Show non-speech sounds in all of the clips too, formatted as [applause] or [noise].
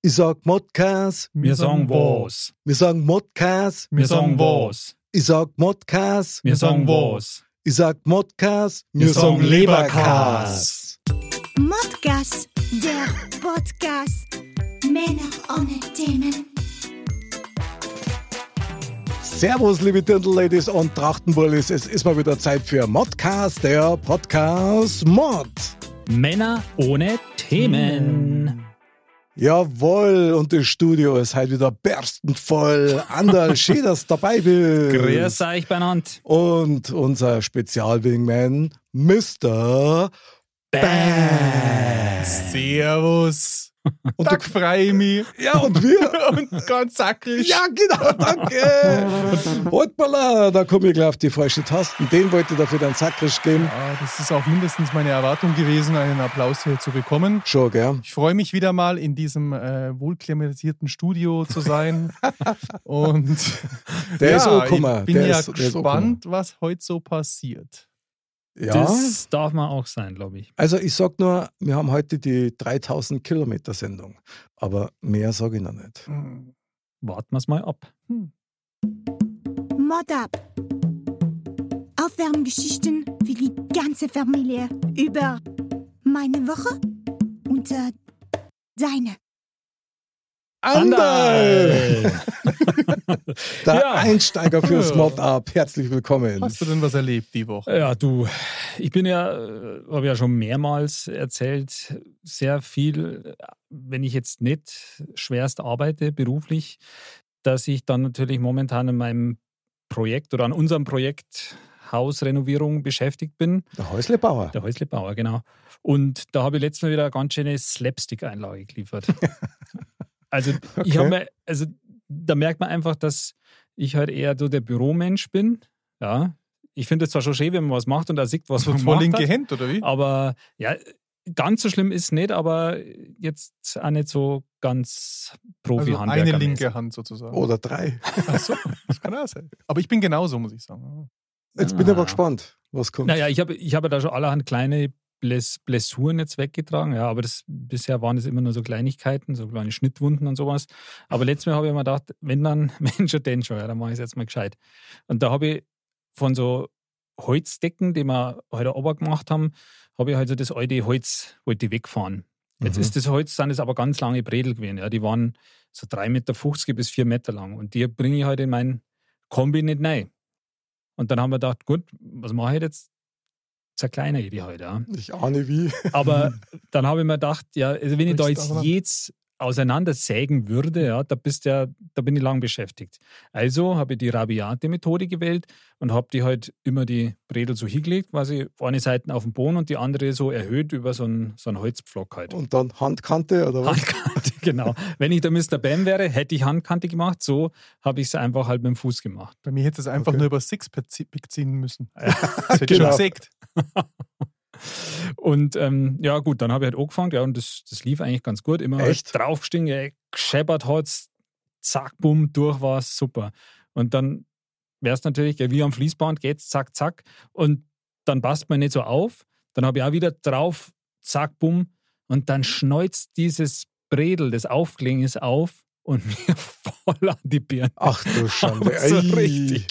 Ich sag Modcast, Wir sagen was. wir sagen Modcast, Wir sagen was. ich sag Modcast, Wir sagen was. ich sag Modcast, Wir sagen Leberkas. Modcast, der Podcast. Männer ohne Themen. Servus, liebe Dirndl-Ladies und Trachtenbullis. Es ist mal wieder Zeit für Modcast, der Podcast Mod. Männer ohne Themen. Jawohl, und das Studio ist heute wieder berstend voll. Anderl, [laughs] schön, dass du dabei bist. Grüß euch benannt. Und unser Spezialwingman, Mr. Bass. Servus. Und Tag frei mich. Ja, und wir. [laughs] Und ganz sackrig. Ja, genau, danke. Hoppala, da komme ich gleich auf die falschen Tasten. Den wollte ich dafür dann Sackrisch geben. Ja, das ist auch mindestens meine Erwartung gewesen, einen Applaus hier zu bekommen. Schon, gell? Ich freue mich wieder mal in diesem äh, wohlklimatisierten Studio zu sein. [laughs] Und Der ja, ist auch Kummer. ich bin Der ja ist- gespannt, was heute so passiert. Ja. Das darf man auch sein, glaube ich. Also ich sag nur, wir haben heute die 3000 Kilometer Sendung. Aber mehr sage ich noch nicht. Hm. Warten wir es mal ab. Mod up. Aufwärmgeschichten für die ganze Familie über meine Woche und äh, deine. Andal! [laughs] Der Ja. Einsteiger fürs. Mod Up. Herzlich willkommen. Hast du denn was erlebt die Woche? Ja, du, ich bin ja, äh, habe ja schon mehrmals erzählt, sehr viel, wenn ich jetzt nicht schwerst arbeite beruflich, dass ich dann natürlich momentan in meinem Projekt oder an unserem Projekt Hausrenovierung beschäftigt bin. Der Häuslebauer. Der Häuslebauer, genau. Und da habe ich letztes Mal wieder eine ganz schöne Slapstick-Einlage geliefert. [laughs] also, [laughs] ich Okay. habe mir, also da merkt man einfach, dass ich halt eher so der Büromensch bin. Ja. Ich finde es zwar schon schön, wenn man was macht und da sieht, was man zwei gemacht linke hat, Hände, oder wie? aber ja, ganz so schlimm ist es nicht, aber jetzt auch nicht so ganz Also profi eine linke Hand sozusagen. Oder drei. Ach so, das kann auch sein. Aber ich bin genauso, muss ich sagen. Jetzt bin ich aber Ah. gespannt, was kommt. Naja, ich habe ich habe da schon allerhand kleine Bless Blessuren jetzt weggetragen, ja, aber das, bisher waren es immer nur so Kleinigkeiten, so kleine Schnittwunden und sowas. Aber letztes Mal habe ich mir gedacht, wenn dann, [laughs] wenn schon, denn schon, ja, dann mache ich es jetzt mal gescheit. Und da habe ich von so Holzdecken, die wir heute ober gemacht haben, habe ich halt so das alte Holz wollte ich wegfahren. Jetzt Mhm. ist das Holz, sind es aber ganz lange Bredel gewesen. Ja. Die waren so 3,50 Meter bis 4 Meter lang. Und die bringe ich halt in mein Kombi nicht rein. Und dann haben wir gedacht, gut, was mache ich jetzt? Zerkleinere ich die halt, ja. Ich ahne wie. Aber dann habe ich mir gedacht, ja, also wenn ich da jetzt jetzt auseinandersägen würde, ja, da bist ja, da bin ich lang beschäftigt. Also habe ich die rabiate Methode gewählt und habe die halt immer die Bredel so hingelegt, quasi eine Seite auf den Boden und die andere so erhöht über so einen, so einen Holzpflock halt. Und dann Handkante oder was? Handkante, [laughs] genau. Wenn ich der Mr. Bam wäre, hätte ich Handkante gemacht. So habe ich es einfach halt mit dem Fuß gemacht. Bei mir hätte es einfach Okay. nur über Sixpack ziehen müssen. [laughs] Das hätte ich Genau. schon gesagt. Und ähm, ja, gut, dann habe ich halt angefangen, ja, und das, das lief eigentlich ganz gut. Immer Echt? halt draufgestiegen, ja, gescheppert hat's, zack, bumm, durch war super. Und dann wäre es natürlich, ja, wie am Fließband geht's, zack, zack. Und dann passt man nicht so auf. Dann habe ich auch wieder drauf, zack, bumm. Und dann schneuzt dieses Bredel, das aufgelegen ist, auf und [laughs] mir voll an die Birne. Ach du [laughs] Schande. So Ei. richtig.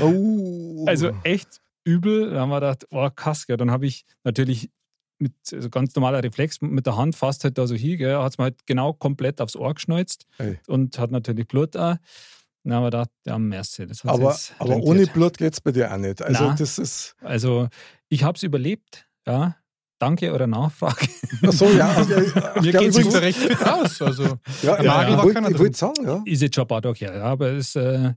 Oh. Also echt übel. Da haben wir gedacht, oh krass, gell. dann habe ich natürlich mit also ganz normaler Reflex mit der Hand fast halt da so hin, hat es mir halt genau komplett aufs Ohr geschneuzt Ei. und hat natürlich Blut auch. Dann haben wir gedacht, ja, merci. Das aber aber rentiert. ohne Blut geht es bei dir auch nicht. Also Na. das ist. Also ich habe es überlebt, ja. Danke eurer Nachfrage. Ach so, ja. [laughs] Also, ach, Mir ja, übrigens- ja recht fit aus. Also, ja, Der ja, Nagel ich wollte sagen, ja. Ist jetzt schon ein paar Tage her, ja, aber es äh,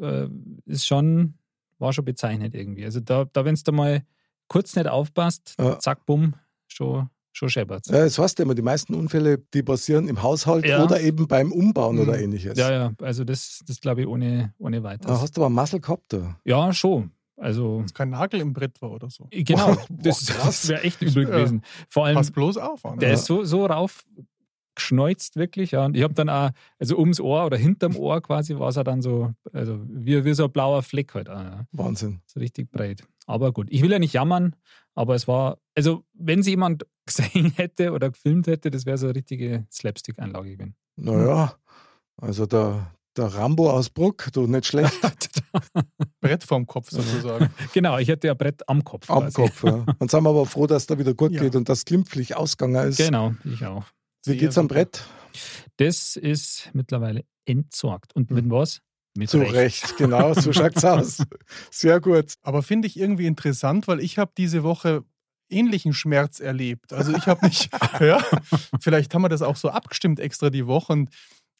äh, ist schon, war schon bezeichnet irgendwie. Also da, da wenn es da mal kurz nicht aufpasst, Ja. zack, bumm, schon, schon scheppert. Ja, das heißt ja immer, die meisten Unfälle, die passieren im Haushalt Ja. oder eben beim Umbauen oder Mhm. ähnliches. Ja, ja, also das, das glaube ich ohne, ohne weiteres. Da hast du aber Muscle gehabt da. Ja, schon. Also, Dass kein Nagel im Brett war oder so. genau, Boah, das, das wäre echt übel Ja. gewesen. Vor allem, Pass bloß auf, Anna. der ist so, so rauf geschneuzt wirklich, ja. Und ich habe dann auch, also ums Ohr oder hinterm Ohr quasi war es ja dann so, also wie, wie so ein blauer Fleck halt auch, ja. Wahnsinn. So richtig breit. Aber gut, ich will ja nicht jammern, aber es war, also wenn sie jemand [laughs] gesehen hätte oder gefilmt hätte, das wäre so eine richtige Slapstick-Einlage gewesen. Naja, also der, der Rambo aus Bruck, du nicht schlecht [laughs] Brett vorm Kopf sozusagen. [laughs] genau, ich hätte ja Brett am Kopf. am quasi. Kopf. Ja. Dann sind wir aber froh, dass da wieder gut Ja. geht und das glimpflich ausgegangen ist. Genau, ich auch. Wie geht's am. Brett? Das ist mittlerweile entsorgt. Und mit was? Mit Zu Recht, genau, so [laughs] schaut's aus. Sehr gut. Aber finde ich irgendwie interessant, weil ich habe diese Woche ähnlichen Schmerz erlebt. Also ich habe nicht, [laughs] ja, vielleicht haben wir das auch so abgestimmt extra die Woche. Und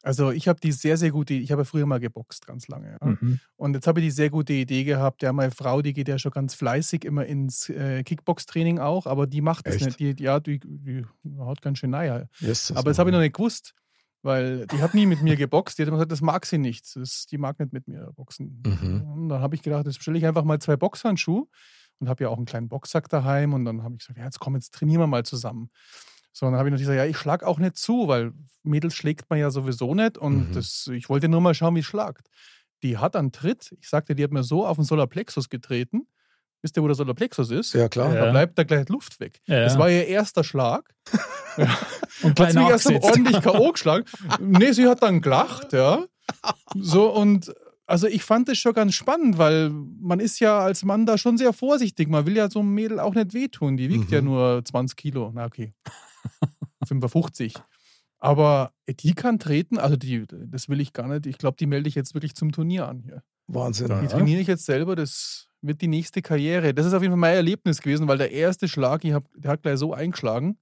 also ich habe die sehr, sehr gute, ich habe ja früher mal geboxt ganz lange. Ja. Mhm. Und jetzt habe ich die sehr gute Idee gehabt. Ja, meine Frau, die geht ja schon ganz fleißig immer ins äh, Kickbox-Training auch, aber die macht das Echt? nicht. Die, ja, die, die haut ganz schön naja. Yes, Aber das habe ich noch nicht gewusst, weil die hat nie mit mir geboxt. Die hat immer gesagt, das mag sie nicht. Das, die mag nicht mit mir boxen. Mhm. Und dann habe ich gedacht, jetzt bestelle ich einfach mal zwei Boxhandschuhe und habe ja auch einen kleinen Boxsack daheim. Und dann habe ich gesagt, ja, jetzt komm, jetzt trainieren wir mal zusammen. So, dann habe ich natürlich gesagt, ja, ich schlag auch nicht zu, weil Mädels schlägt man ja sowieso nicht. Und Mhm. das, ich wollte nur mal schauen, wie es schlagt. Die hat einen Tritt. Ich sagte, die hat mir so auf den Solarplexus getreten. Wisst ihr, wo der Solarplexus ist? Ja, klar. Ja. Da bleibt da gleich Luft weg. Ja, Das war ihr erster Schlag. [laughs] Und Hat sie mich erst ordentlich K.O. geschlagen. Nee, sie hat dann gelacht, ja. So, und also ich fand das schon ganz spannend, weil man ist ja als Mann da schon sehr vorsichtig. Man will ja so einem Mädel auch nicht wehtun. Die wiegt Mhm. ja nur 20 Kilo. Na, okay. 55. Aber die kann treten, also die, das will ich gar nicht. Ich glaube, die melde ich jetzt wirklich zum Turnier an hier. Wahnsinn. Die trainiere ich jetzt selber, das wird die nächste Karriere. Das ist auf jeden Fall mein Erlebnis gewesen, weil der erste Schlag, ich hab, der hat gleich so eingeschlagen.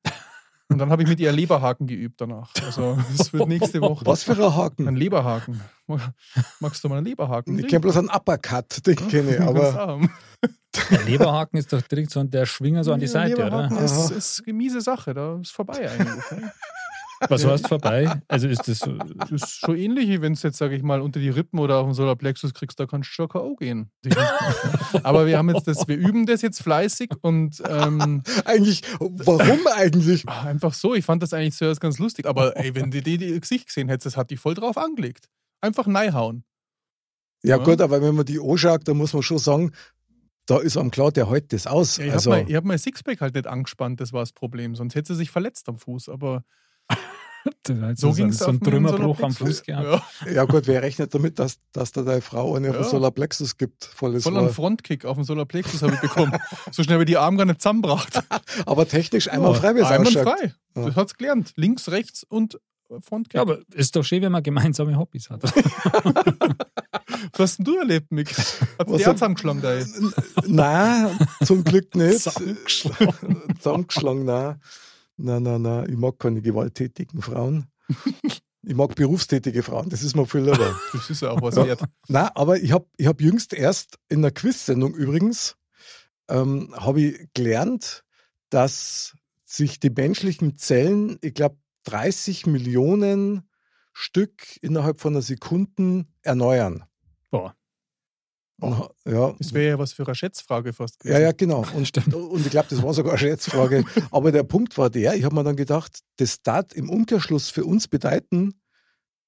Und dann habe ich mit ihr Leberhaken geübt danach. Also das wird nächste Woche. Was für ein Ein Haken? Leberhaken. Magst du mal einen Leberhaken? Ich kenne bloß einen Uppercut, den kenne ich, aber aber Der Leberhaken ist doch direkt so der Schwinger so an die Seite, Leberhaken oder? ist, Aha. ist eine miese Sache. Da ist vorbei eigentlich. Was heißt vorbei? Also ist das so. Das ist schon ähnlich, wie wenn es jetzt, sage ich mal, unter die Rippen oder auf den Solarplexus kriegst, da kannst du schon K.O. gehen. Aber wir haben jetzt das, wir üben das jetzt fleißig und ähm, [laughs] eigentlich, warum eigentlich? Ah, Einfach so, ich fand das eigentlich zuerst ganz lustig. Aber ey, wenn du die, die ihr Gesicht gesehen hättest, das hat die voll drauf angelegt. Einfach neihauen. Ja, Ja. gut, aber wenn man die anschaut, dann muss man schon sagen, da ist am klar, der hält das aus. Ja, ich also, habe mein, ich hab mein Sixpack halt nicht angespannt, das war das Problem. Sonst hätte sie sich verletzt am Fuß. Aber so ging es so ein Trümmerbruch am Fuß gehabt. Ja, ja gut, wer rechnet damit, dass, dass da deine Frau eine auf Ja. den Solarplexus gibt? Volles voll einen. Frontkick auf den Solarplexus habe ich bekommen. [laughs] so schnell wie die Arme gar nicht zusammenbracht. [laughs] Aber technisch einmal frei, wie es Einmal frei. Ja. Das hat's gelernt. Links, rechts und Frontkick. Ja, aber ist doch schön, wenn man gemeinsame Hobbys hat. [laughs] Was hast denn du erlebt, Mick? Hat Was die Herz angeschlagen da? ey? Nein, zum Glück nicht. Zusammengeschlagen. Zusammengeschlagen, nein. Nein, nein, nein. Ich mag keine gewalttätigen Frauen. Ich mag berufstätige Frauen, das ist mir viel lieber. [laughs] Das ist ja auch was wert. Nein, aber ich habe ich hab jüngst erst in einer Quiz-Sendung übrigens, ähm, habe ich gelernt, dass sich die menschlichen Zellen, ich glaube, 30 Millionen Stück innerhalb von einer Sekunde erneuern. Ha- ja, Das wäre ja was für eine Schätzfrage fast. ja, ja, genau. Und, und ich glaube, das war sogar eine Schätzfrage. [laughs] Aber der Punkt war der, ich habe mir dann gedacht, das darf im Umkehrschluss für uns bedeuten,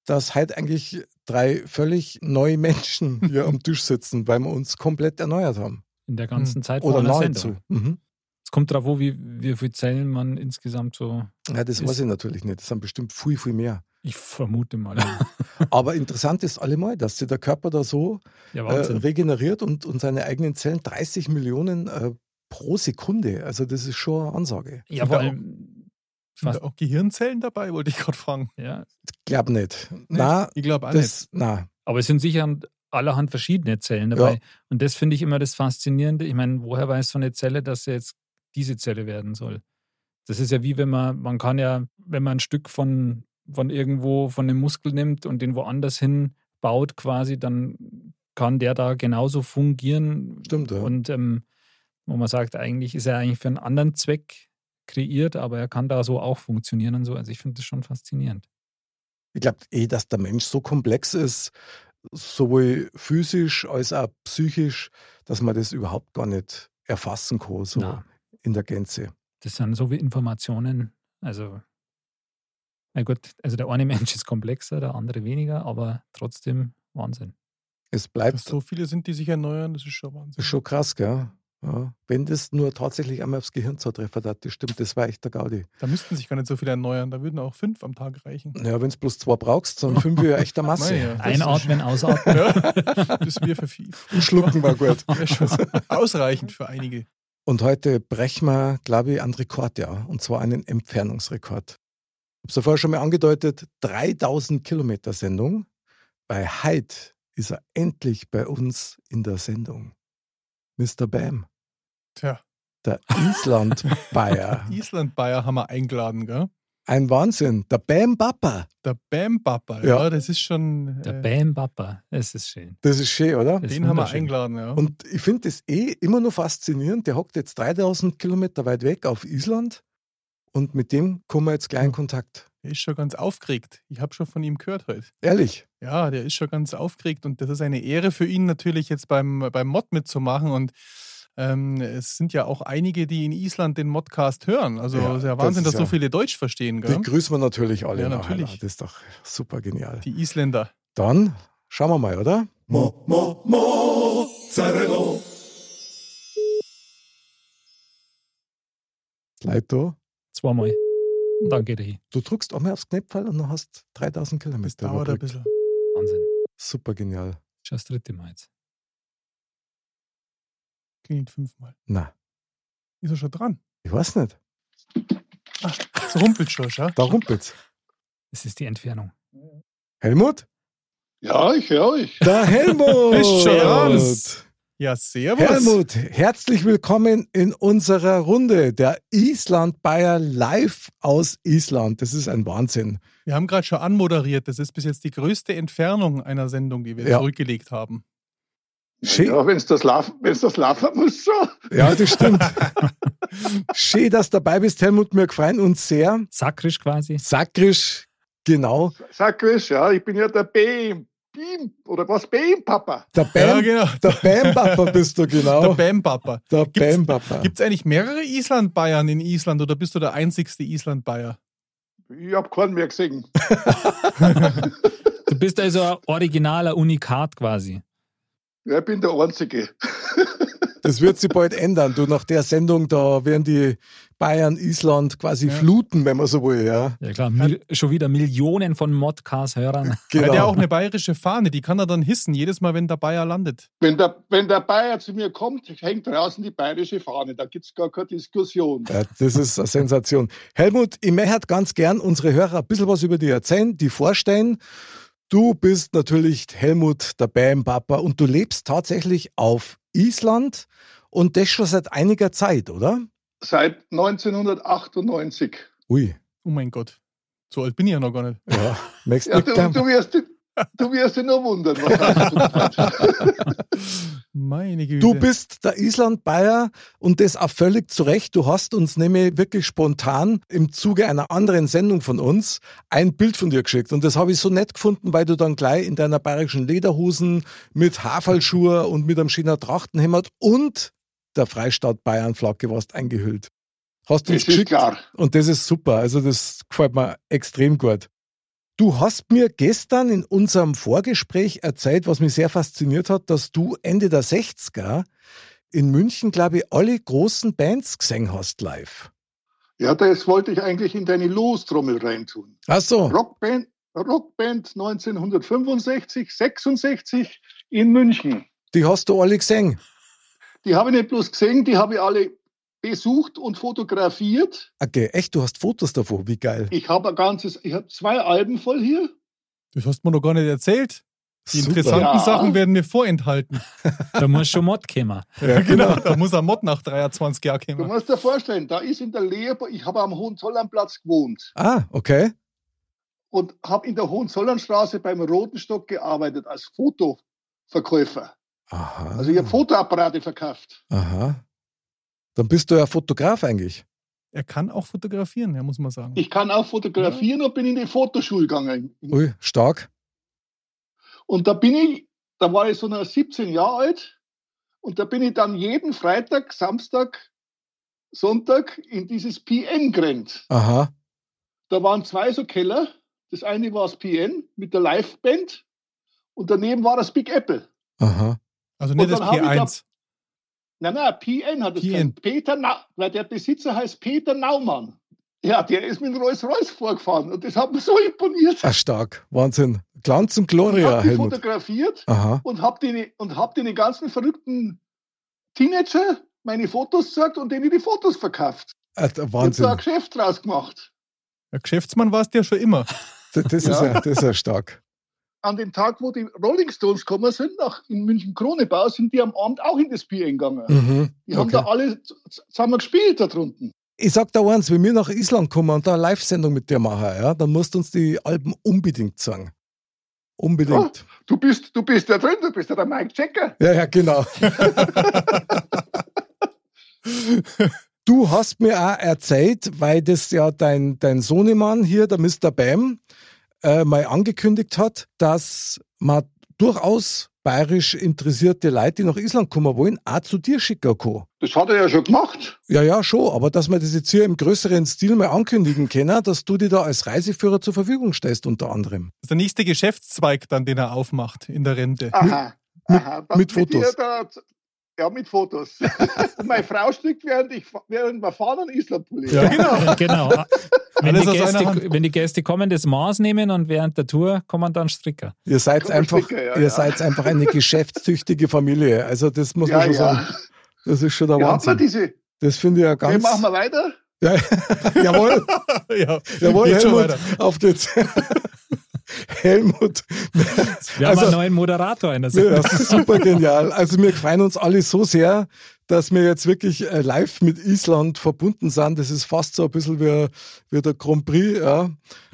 dass heute eigentlich drei völlig neue Menschen [laughs] hier am Tisch sitzen, weil wir uns komplett erneuert haben. In der ganzen Zeit vor Oder nahezu. Mhm. Es kommt darauf, an, wie, wie viele Zellen man insgesamt so. Ja, das Ist- weiß ich natürlich nicht. Das sind bestimmt viel, viel mehr. Ich vermute mal. [laughs] Aber interessant ist allemal, dass sich der Körper da so Ja, äh, regeneriert und, und seine eigenen Zellen 30 Millionen äh, pro Sekunde. Also das ist schon eine Ansage. ja, vor allem. Sind da auch Gehirnzellen dabei, wollte ich gerade fragen. ja. Glaub nicht. Na, ich glaube auch nicht. das, na, Aber es sind sicher allerhand verschiedene Zellen dabei. Und das finde ich immer das Faszinierende. Ich meine, woher weiß so eine Zelle, dass sie jetzt diese Zelle werden soll? Das ist ja wie wenn man, man kann ja, wenn man ein Stück von, von irgendwo, von einem Muskel nimmt und den woanders hin baut quasi, dann kann der da genauso fungieren. Stimmt, ja. Und ähm, wo man sagt, eigentlich ist er eigentlich für einen anderen Zweck kreiert, aber er kann da so auch funktionieren und so. Also ich finde das schon faszinierend. Ich glaube eh, dass der Mensch so komplex ist, sowohl physisch als auch psychisch, dass man das überhaupt gar nicht erfassen kann, so Na. in der Gänze. Das sind so wie Informationen. Also, na gut, also der eine [laughs] Mensch ist komplexer, der andere weniger, aber trotzdem Wahnsinn. Es Dass bleibt so viele sind, die sich erneuern, das ist schon Wahnsinn. ist schon krass, gell? Ja. Wenn das nur tatsächlich einmal aufs Gehirn zutreffen hat, das stimmt, das war echt der Gaudi. Da müssten sich gar nicht so viele erneuern. Da würden auch fünf am Tag reichen. Ja, wenn es bloß zwei brauchst, dann fünf wir echter Masse. Naja, das Einatmen, ausatmen. [laughs] Ja, das wäre für viel. Schlucken war gut. [laughs] Wäre schon ausreichend für einige. Und heute brechen wir, glaube ich, einen Rekord, ja. Und zwar einen Entfernungsrekord. Ich habe es ja vorher schon mal angedeutet, 3000 Kilometer Sendung. Bei Hyde ist er endlich bei uns in der Sendung. Mr. Bam, Tja, der Island-Bayer. [laughs] Island-Bayer haben wir eingeladen, gell? Ein Wahnsinn. Der Bam Papa. Der Bam Papa, Ja. ja. das ist schon. Der äh, Bam Papa, das ist schön. Das ist schön, oder? Das den haben wir eingeladen, ja. Und ich finde das eh immer noch faszinierend. Der hockt jetzt 3000 Kilometer weit weg auf Island und mit dem kommen wir jetzt gleich in Kontakt. Der ist schon ganz aufgeregt. Ich habe schon von ihm gehört heute. Ehrlich. Ja, der ist schon ganz aufgeregt und das ist eine Ehre für ihn natürlich jetzt beim, beim Mod mitzumachen und ähm, es sind ja auch einige, die in Island den Modcast hören. Also Ja, es ist ja das Wahnsinn, ist dass so ja- viele Deutsch verstehen, Die gell? grüßen wir natürlich alle. Ja, nachher. natürlich. Das ist doch super genial. Die Isländer. Dann schauen wir mal, oder? Mo, mo, Mozzarella. Leid da. Zweimal. Und dann geht er hin. Du drückst einmal aufs Knöpfel und dann hast 3000 Das Kilometer. dauert ein bisschen. Wahnsinn. Super genial. Schon das dritte Mal jetzt. Klingelt fünfmal. Na, Ist er schon dran? ich weiß nicht. So rumpelt schon, schau. Da rumpelt's. Das ist die Entfernung. Helmut? Ja, ich höre euch. Der Helmut! [laughs] Ist schon ernst. Ja, servus. Helmut, herzlich willkommen in unserer Runde. Der Island Bayer live aus Island. Das ist ein Wahnsinn. Wir haben gerade schon anmoderiert. Das ist bis jetzt die größte Entfernung einer Sendung, die wir Ja. zurückgelegt haben. Schön, Ja, wenn es das laufen, wenn's das laufen muss, so. ja, das stimmt. Schön, dass du dabei bist, Helmut. Wir freuen uns sehr. Sakrisch quasi. Sakrisch, genau. Chris, ja, ich bin ja der Beam. Beam, oder was? Beam, Papa. Der Ja, Bam, genau. der Bam-Papa bist du, Der genau. Bam-Papa. Der Gibt's- Bam-Papa. Gibt es eigentlich mehrere Island-Bayern in Island oder bist du der einzigste Island-Bayer? Ich hab keinen mehr gesehen. Du bist also ein originaler Unikat quasi. Ja, ich bin der Einzige. Das wird sich bald ändern. Du, nach der Sendung, da werden die Bayern, Island quasi Ja. fluten, wenn man so will, ja. Ja klar, mil schon wieder Millionen von Modcast-Hörern. Er hat Genau. ja auch eine bayerische Fahne, die kann er dann hissen, jedes Mal, wenn der Bayer landet. Wenn der, wenn der Bayer zu mir kommt, hängt draußen die bayerische Fahne. Da gibt's gar keine Diskussion. Ja, das ist eine Sensation. Helmut, ich möchte ganz gern unsere Hörer ein bisschen was über dich erzählen, die vorstellen. Du bist natürlich Helmut, der Bam-Papa, und du lebst tatsächlich auf Island und das schon seit einiger Zeit, oder? Seit 1998. Ui, Oh mein Gott. So alt bin ich ja noch gar nicht. ja. [laughs] Ja, du, du, wirst, du wirst dich nur wundern. Was das Meine Güte. Du bist der Island-Bayer und das auch völlig zu Recht. Du hast uns nämlich wirklich spontan im Zuge einer anderen Sendung von uns ein Bild von dir geschickt. Und das habe ich so nett gefunden, weil du dann gleich in deiner bayerischen Lederhosen mit Haferlschuhe und mit einem schönen Trachtenhemd und der Freistaat Bayern-Flagge warst eingehüllt. Hast uns ist geschickt. klar. Und das ist super. Also das gefällt mir extrem gut. Du hast mir gestern in unserem Vorgespräch erzählt, was mich sehr fasziniert hat, dass du Ende der 60er in München, glaube ich, alle großen Bands gesehen hast live. Ja, das wollte ich eigentlich in deine Lostrommel reintun. Ach so. Rockband, Rockband 1965, 66 in München. Die hast du alle gesehen. Die habe ich nicht bloß gesehen, die habe ich alle besucht und fotografiert. Okay, echt, du hast Fotos davon. Wie geil. Ich habe ein ganzes, ich habe zwei Alben voll hier. Das hast du mir noch gar nicht erzählt. Die Super. interessanten Ja. Sachen werden mir vorenthalten. [laughs] Da muss schon Mod kommen. Ja, genau. [laughs] Da muss ein Mod nach 23 Jahren Du kommen. musst dir vorstellen, da ist in der Leopold, ich habe am Hohenzollernplatz gewohnt Ah, okay. und habe in der Hohenzollernstraße beim Roten Stock gearbeitet als Fotoverkäufer. Aha. Also ich habe Fotoapparate verkauft. Aha. Dann bist du ja Fotograf eigentlich. Er kann auch fotografieren, ja, muss man sagen. Ich kann auch fotografieren und bin in die Fotoschule gegangen. Ui, stark. Und da bin ich, da war ich so noch 17 Jahre alt und da bin ich dann jeden Freitag, Samstag, Sonntag in dieses PN gerannt. Aha. Da waren zwei so Keller. Das eine war das PN mit der Liveband und daneben war das Big Apple. Aha. Also nicht das dann hab ich P1. Nein, nein, PN hat es PN. Peter Na weil der Besitzer heißt Peter Naumann. Ja, der ist mit dem Rolls-Royce vorgefahren und das hat mir so imponiert. Ah, stark. Wahnsinn. Glanz und Ich Gloria, habe die Helmut. fotografiert Aha. und habe den, und hab den ganzen verrückten Teenager meine Fotos gesagt und denen die Fotos verkauft. Äh, Ich habe da ein Wahnsinn. Geschäft draus gemacht. Der Geschäftsmann war es dir schon immer. Das, das, ist Ja. ja, das ist ja stark. An dem Tag, wo die Rolling Stones gekommen sind, nach in München Kronebau, sind die am Abend auch in das Bier gegangen. Mhm. Die haben Okay. da alle zusammen gespielt da drunten. Ich sag da eins, wenn wir nach Island kommen und da eine Live-Sendung mit dir machen, ja, dann musst du uns die Alben unbedingt sagen. Unbedingt. Du bist, du bist ja drin, du bist ja der Mike Checker. Ja, ja, genau. [laughs] du hast mir auch erzählt, weil das ja dein, dein Sohnemann hier, der Mr. Bam, äh, mal angekündigt hat, dass man durchaus bayerisch interessierte Leute, die nach Island kommen wollen, auch zu dir schicken kann. Das hat er ja schon gemacht. Ja, ja, schon, aber dass wir das jetzt hier im größeren Stil mal ankündigen können, dass du dir da als Reiseführer zur Verfügung stellst, unter anderem. Das ist der nächste Geschäftszweig dann, den er aufmacht in der Rente. Aha. Aha. Dann mit Fotos. dir Da, ja, mit Fotos. [laughs] Und meine Frau strickt, während, ich, während wir fahren, einen Islandpulli. Ja, genau. [laughs] genau. Wenn Alles die. Gäste, wenn die Gäste kommen, das Maß nehmen und während der Tour kommen dann Stricker. Ihr seid einfach, Sticker, ja, ihr ja. seid einfach eine [laughs] geschäftstüchtige Familie. Also das muss man ja. schon ja. sagen. Das ist schon der Ja, hat man Wahnsinn. diese. Das finde ich ja Okay, ganz. machen wir weiter. Ja, jawohl, ja, jawohl, Helmut. weiter. Auf geht's. Helmut. Wir haben Also- einen neuen Moderator in der Ja, Sendung. das ist super genial. Also wir freuen uns alle so sehr, dass wir jetzt wirklich äh, live mit Island verbunden sind. Das ist fast so ein bisschen wie, wie der Grand Prix. Ja.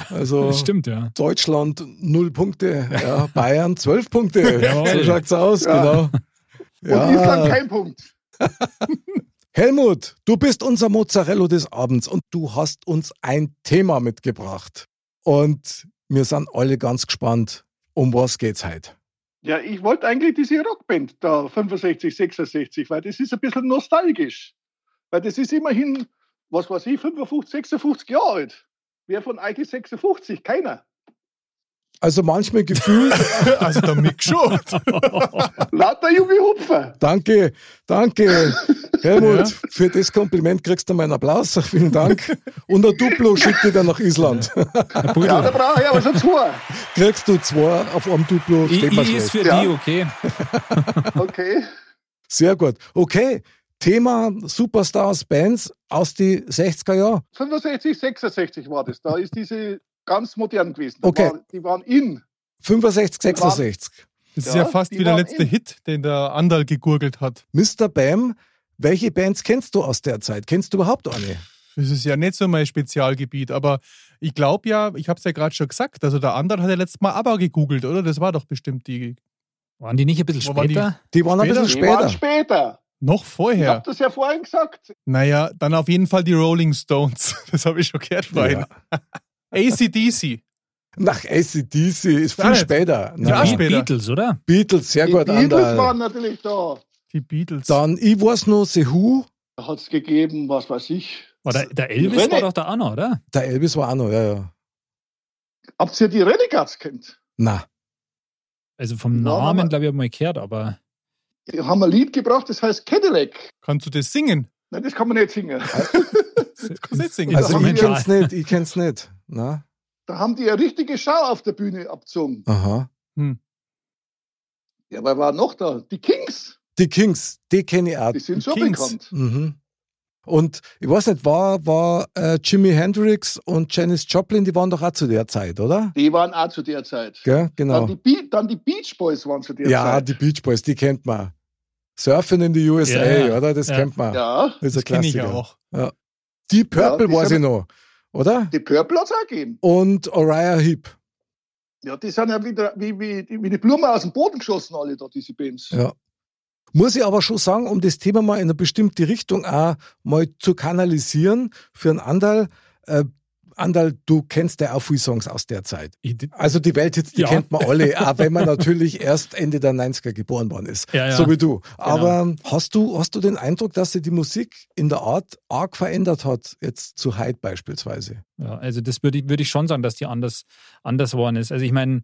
Also Das stimmt, ja. Deutschland null Punkte, ja. Bayern zwölf Punkte. Jawohl. so schaut's aus, Ja. genau. Und Island kein Punkt. [laughs] Helmut, du bist unser Mozzarella des Abends und du hast uns ein Thema mitgebracht. Und wir sind alle ganz gespannt, um was geht's heute. Ja, ich wollte eigentlich diese Rockband da 65, 66, weil das ist ein bisschen nostalgisch. Weil das ist immerhin, was weiß ich, 55, 56 Jahre alt. Wer von euch ist 56? Keiner. Also manchmal gefühlt, [laughs] Also der Mick schon. Lauter junge Hupfer. danke, danke, [laughs] Helmut, Ja. für das Kompliment kriegst du meinen Applaus, [laughs] vielen Dank. Und ein Duplo schickt dir dann nach Island. Ja, da brauche ich aber schon zwei. Kriegst du zwei auf einem Duplo, I, steht mir I ist für Ja. die okay. [laughs] Okay. Sehr gut. Okay, Thema Superstars, Bands aus die 60er Jahren. 65, 66 war das. Da ist diese ganz modern gewesen. Da Okay. War, die waren in. 65, 66. Das ist Ja, ja fast wie der letzte in. Hit, den der Andal gegurgelt hat. Mr. Bam, welche Bands kennst du aus der Zeit? Kennst du überhaupt eine? Das ist ja nicht so mein Spezialgebiet, aber ich glaube ja, ich habe es ja gerade schon gesagt, also der Andal hat ja letztes Mal ABBA gegoogelt, oder? Das war doch bestimmt die Waren die nicht ein bisschen waren die? später? Die waren ein Später? bisschen Die waren später. später. noch Ich vorher. habe das ja vorhin gesagt. Naja, dann auf jeden Fall die Rolling Stones. [laughs] Das habe ich schon gehört vorhin. Ja. ACDC. Nach ACDC ist viel nicht. später. Ja, Nein. Die später. Beatles, oder? Beatles, sehr Die gut, Beatles Andal. waren natürlich da. Die Beatles. Dann, ich weiß noch, The Who, Da hat es gegeben, was weiß ich. Oder der Elvis war doch der Anna, oder? der Elvis war auch noch, ja, ja. Habt ihr die Renegades kennt? Na, Also vom Ja, Namen, glaube ich, habe ich mal gehört, aber Die haben ein Lied gebracht, das heißt Cadillac. Kannst du das singen? Nein, das kann man nicht singen. [laughs] [laughs] Das kannst du nicht singen. also ich kenn's nicht, ich kenn's nicht. Na, Da haben die eine richtige Schau auf der Bühne abgezogen. aha. Ja, wer war noch da? Die Kings. Die Kings, die kenne ich auch. Die sind schon Kings. bekannt. Mhm. Und ich weiß nicht, war, war äh, Jimi Hendrix und Janis Joplin, die waren doch auch zu der Zeit, oder? Die waren auch zu der Zeit. Gell? Genau. Dann, die dann die Beach Boys waren zu der Ja, Zeit. die Beach Boys, die kennt man. Surfen in the USA, Ja, ja. oder? Das Ja. kennt man. ja, Das ist Das ein kenne ich Klassiker. auch. Die Purple Ja, die weiß sind- ich noch, oder? die Purple hat es auch gegeben. Und Oriah Heep. Ja, die sind ja wieder wie, wie, wie die Blumen aus dem Boden geschossen, alle da, diese Bands. Ja. Muss ich aber schon sagen, um das Thema mal in eine bestimmte Richtung auch mal zu kanalisieren, für einen Andal, äh, Andal, du kennst ja auch viele Songs aus der Zeit. Also die Welthits, die Ja. kennt man alle, [laughs] auch wenn man natürlich erst Ende der 90er geboren worden ist. Ja, ja. So wie du. Aber hast du, hast du den Eindruck, dass sich die Musik in der Art arg verändert hat, jetzt zu Hyde beispielsweise? Ja, also das würde ich, würde ich schon sagen, dass die anders, anders geworden ist. Also ich meine,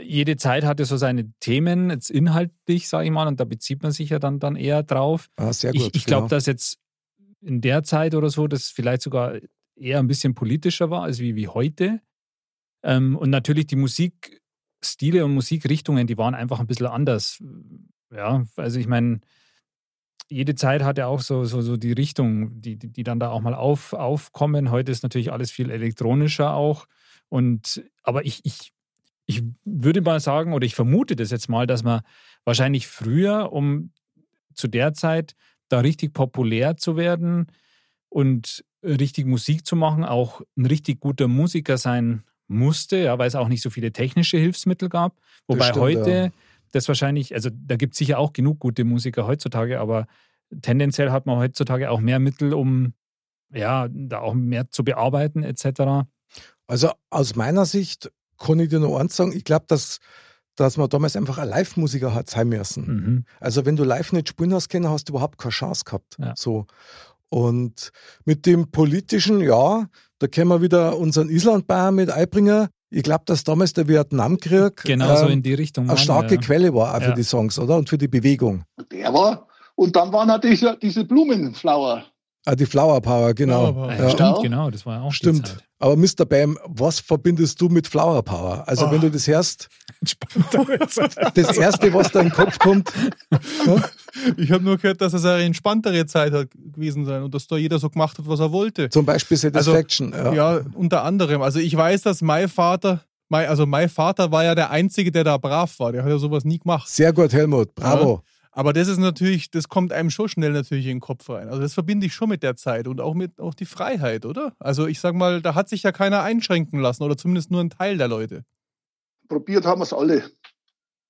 jede Zeit hatte so seine Themen, jetzt inhaltlich, sage ich mal, und da bezieht man sich ja dann, dann eher drauf. Ah, sehr gut. ich ich glaube, genau. dass jetzt in der Zeit oder so, das vielleicht sogar eher ein bisschen politischer war, als wie, wie heute. Ähm, und natürlich die Musikstile und Musikrichtungen, die waren einfach ein bisschen anders. Ja, also ich meine, jede Zeit hat ja auch so, so, so die Richtung, die, die, die dann da auch mal auf, aufkommen. Heute ist natürlich alles viel elektronischer auch. Und aber ich, ich, ich würde mal sagen, oder ich vermute das jetzt mal, dass man wahrscheinlich früher, um zu der Zeit da richtig populär zu werden und richtig Musik zu machen, auch ein richtig guter Musiker sein musste, ja, weil es auch nicht so viele technische Hilfsmittel gab. Wobei stimmt, heute ja. das wahrscheinlich, also da gibt es sicher auch genug gute Musiker heutzutage, aber tendenziell hat man heutzutage auch mehr Mittel, um ja, da auch mehr zu bearbeiten, etc. Also aus meiner Sicht kann ich dir nur eins sagen, ich glaube, dass, dass man damals einfach ein Live-Musiker hat sein müssen. Mhm. Also wenn du live nicht spielen hast können, hast du überhaupt keine Chance gehabt. Ja. So. Und mit dem politischen, ja, da können wir wieder unseren Islandbayern mit einbringen. Ich glaube, dass damals der Vietnamkrieg Genau so ähm, in die Richtung. eine starke ja. Quelle war auch für Ja. die Songs, oder? Und für die Bewegung. Der war. Und dann waren natürlich diese, diese Blumenflower. Ah, die Flower Power, genau. Flower Power. Ja. stimmt, genau, das war ja auch die Stimmt. Zeit. Aber Mr. Bam, was verbindest du mit Flower Power? Also, Oh. wenn du das hörst, Entspannter. das erste, was da in den Kopf kommt, Ich habe nur gehört, dass es eine entspanntere Zeit hat gewesen sein und dass da jeder so gemacht hat, was er wollte. zum Beispiel Satisfaction. ja. Ja, unter anderem. Also ich weiß, dass mein Vater, mein, also mein Vater war ja der Einzige, der da brav war. Der hat ja sowas nie gemacht. Sehr gut, Helmut. Bravo. Aber das ist natürlich, das kommt einem schon schnell natürlich in den Kopf rein. Also das verbinde ich schon mit der Zeit und auch mit auch die Freiheit, oder? Also ich sag mal, da hat sich ja keiner einschränken lassen oder zumindest nur ein Teil der Leute. Probiert haben wir es alle.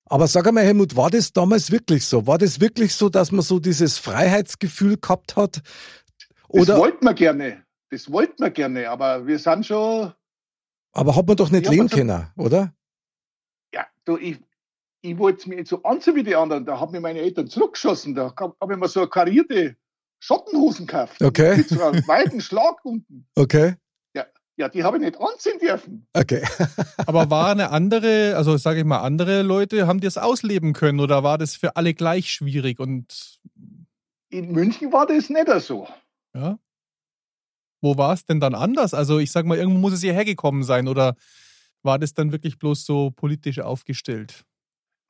Aber sag einmal, Helmut, war das damals wirklich so? War das wirklich so, dass man so dieses Freiheitsgefühl gehabt hat? Das Oder, wollten wir gerne. Das wollten wir gerne. Aber wir sind schon. aber hat man doch nicht leben können, oder? Ja, du, ich, ich wollte mir nicht so anziehen wie die anderen. Da haben mir meine Eltern zurückgeschossen. Da habe ich mir so eine karierte Schottenhosen gekauft. Okay. Mit so einem weiten [laughs] Schlag unten. Okay. Ja, die habe ich nicht anziehen dürfen. Okay. [laughs] Aber war eine andere, also sage ich mal, andere Leute, haben die es ausleben können oder war das für alle gleich schwierig und In München war das nicht so. ja? Wo war es denn dann anders? Also ich sag mal, irgendwo muss es hierher gekommen sein oder war das dann wirklich bloß so politisch aufgestellt?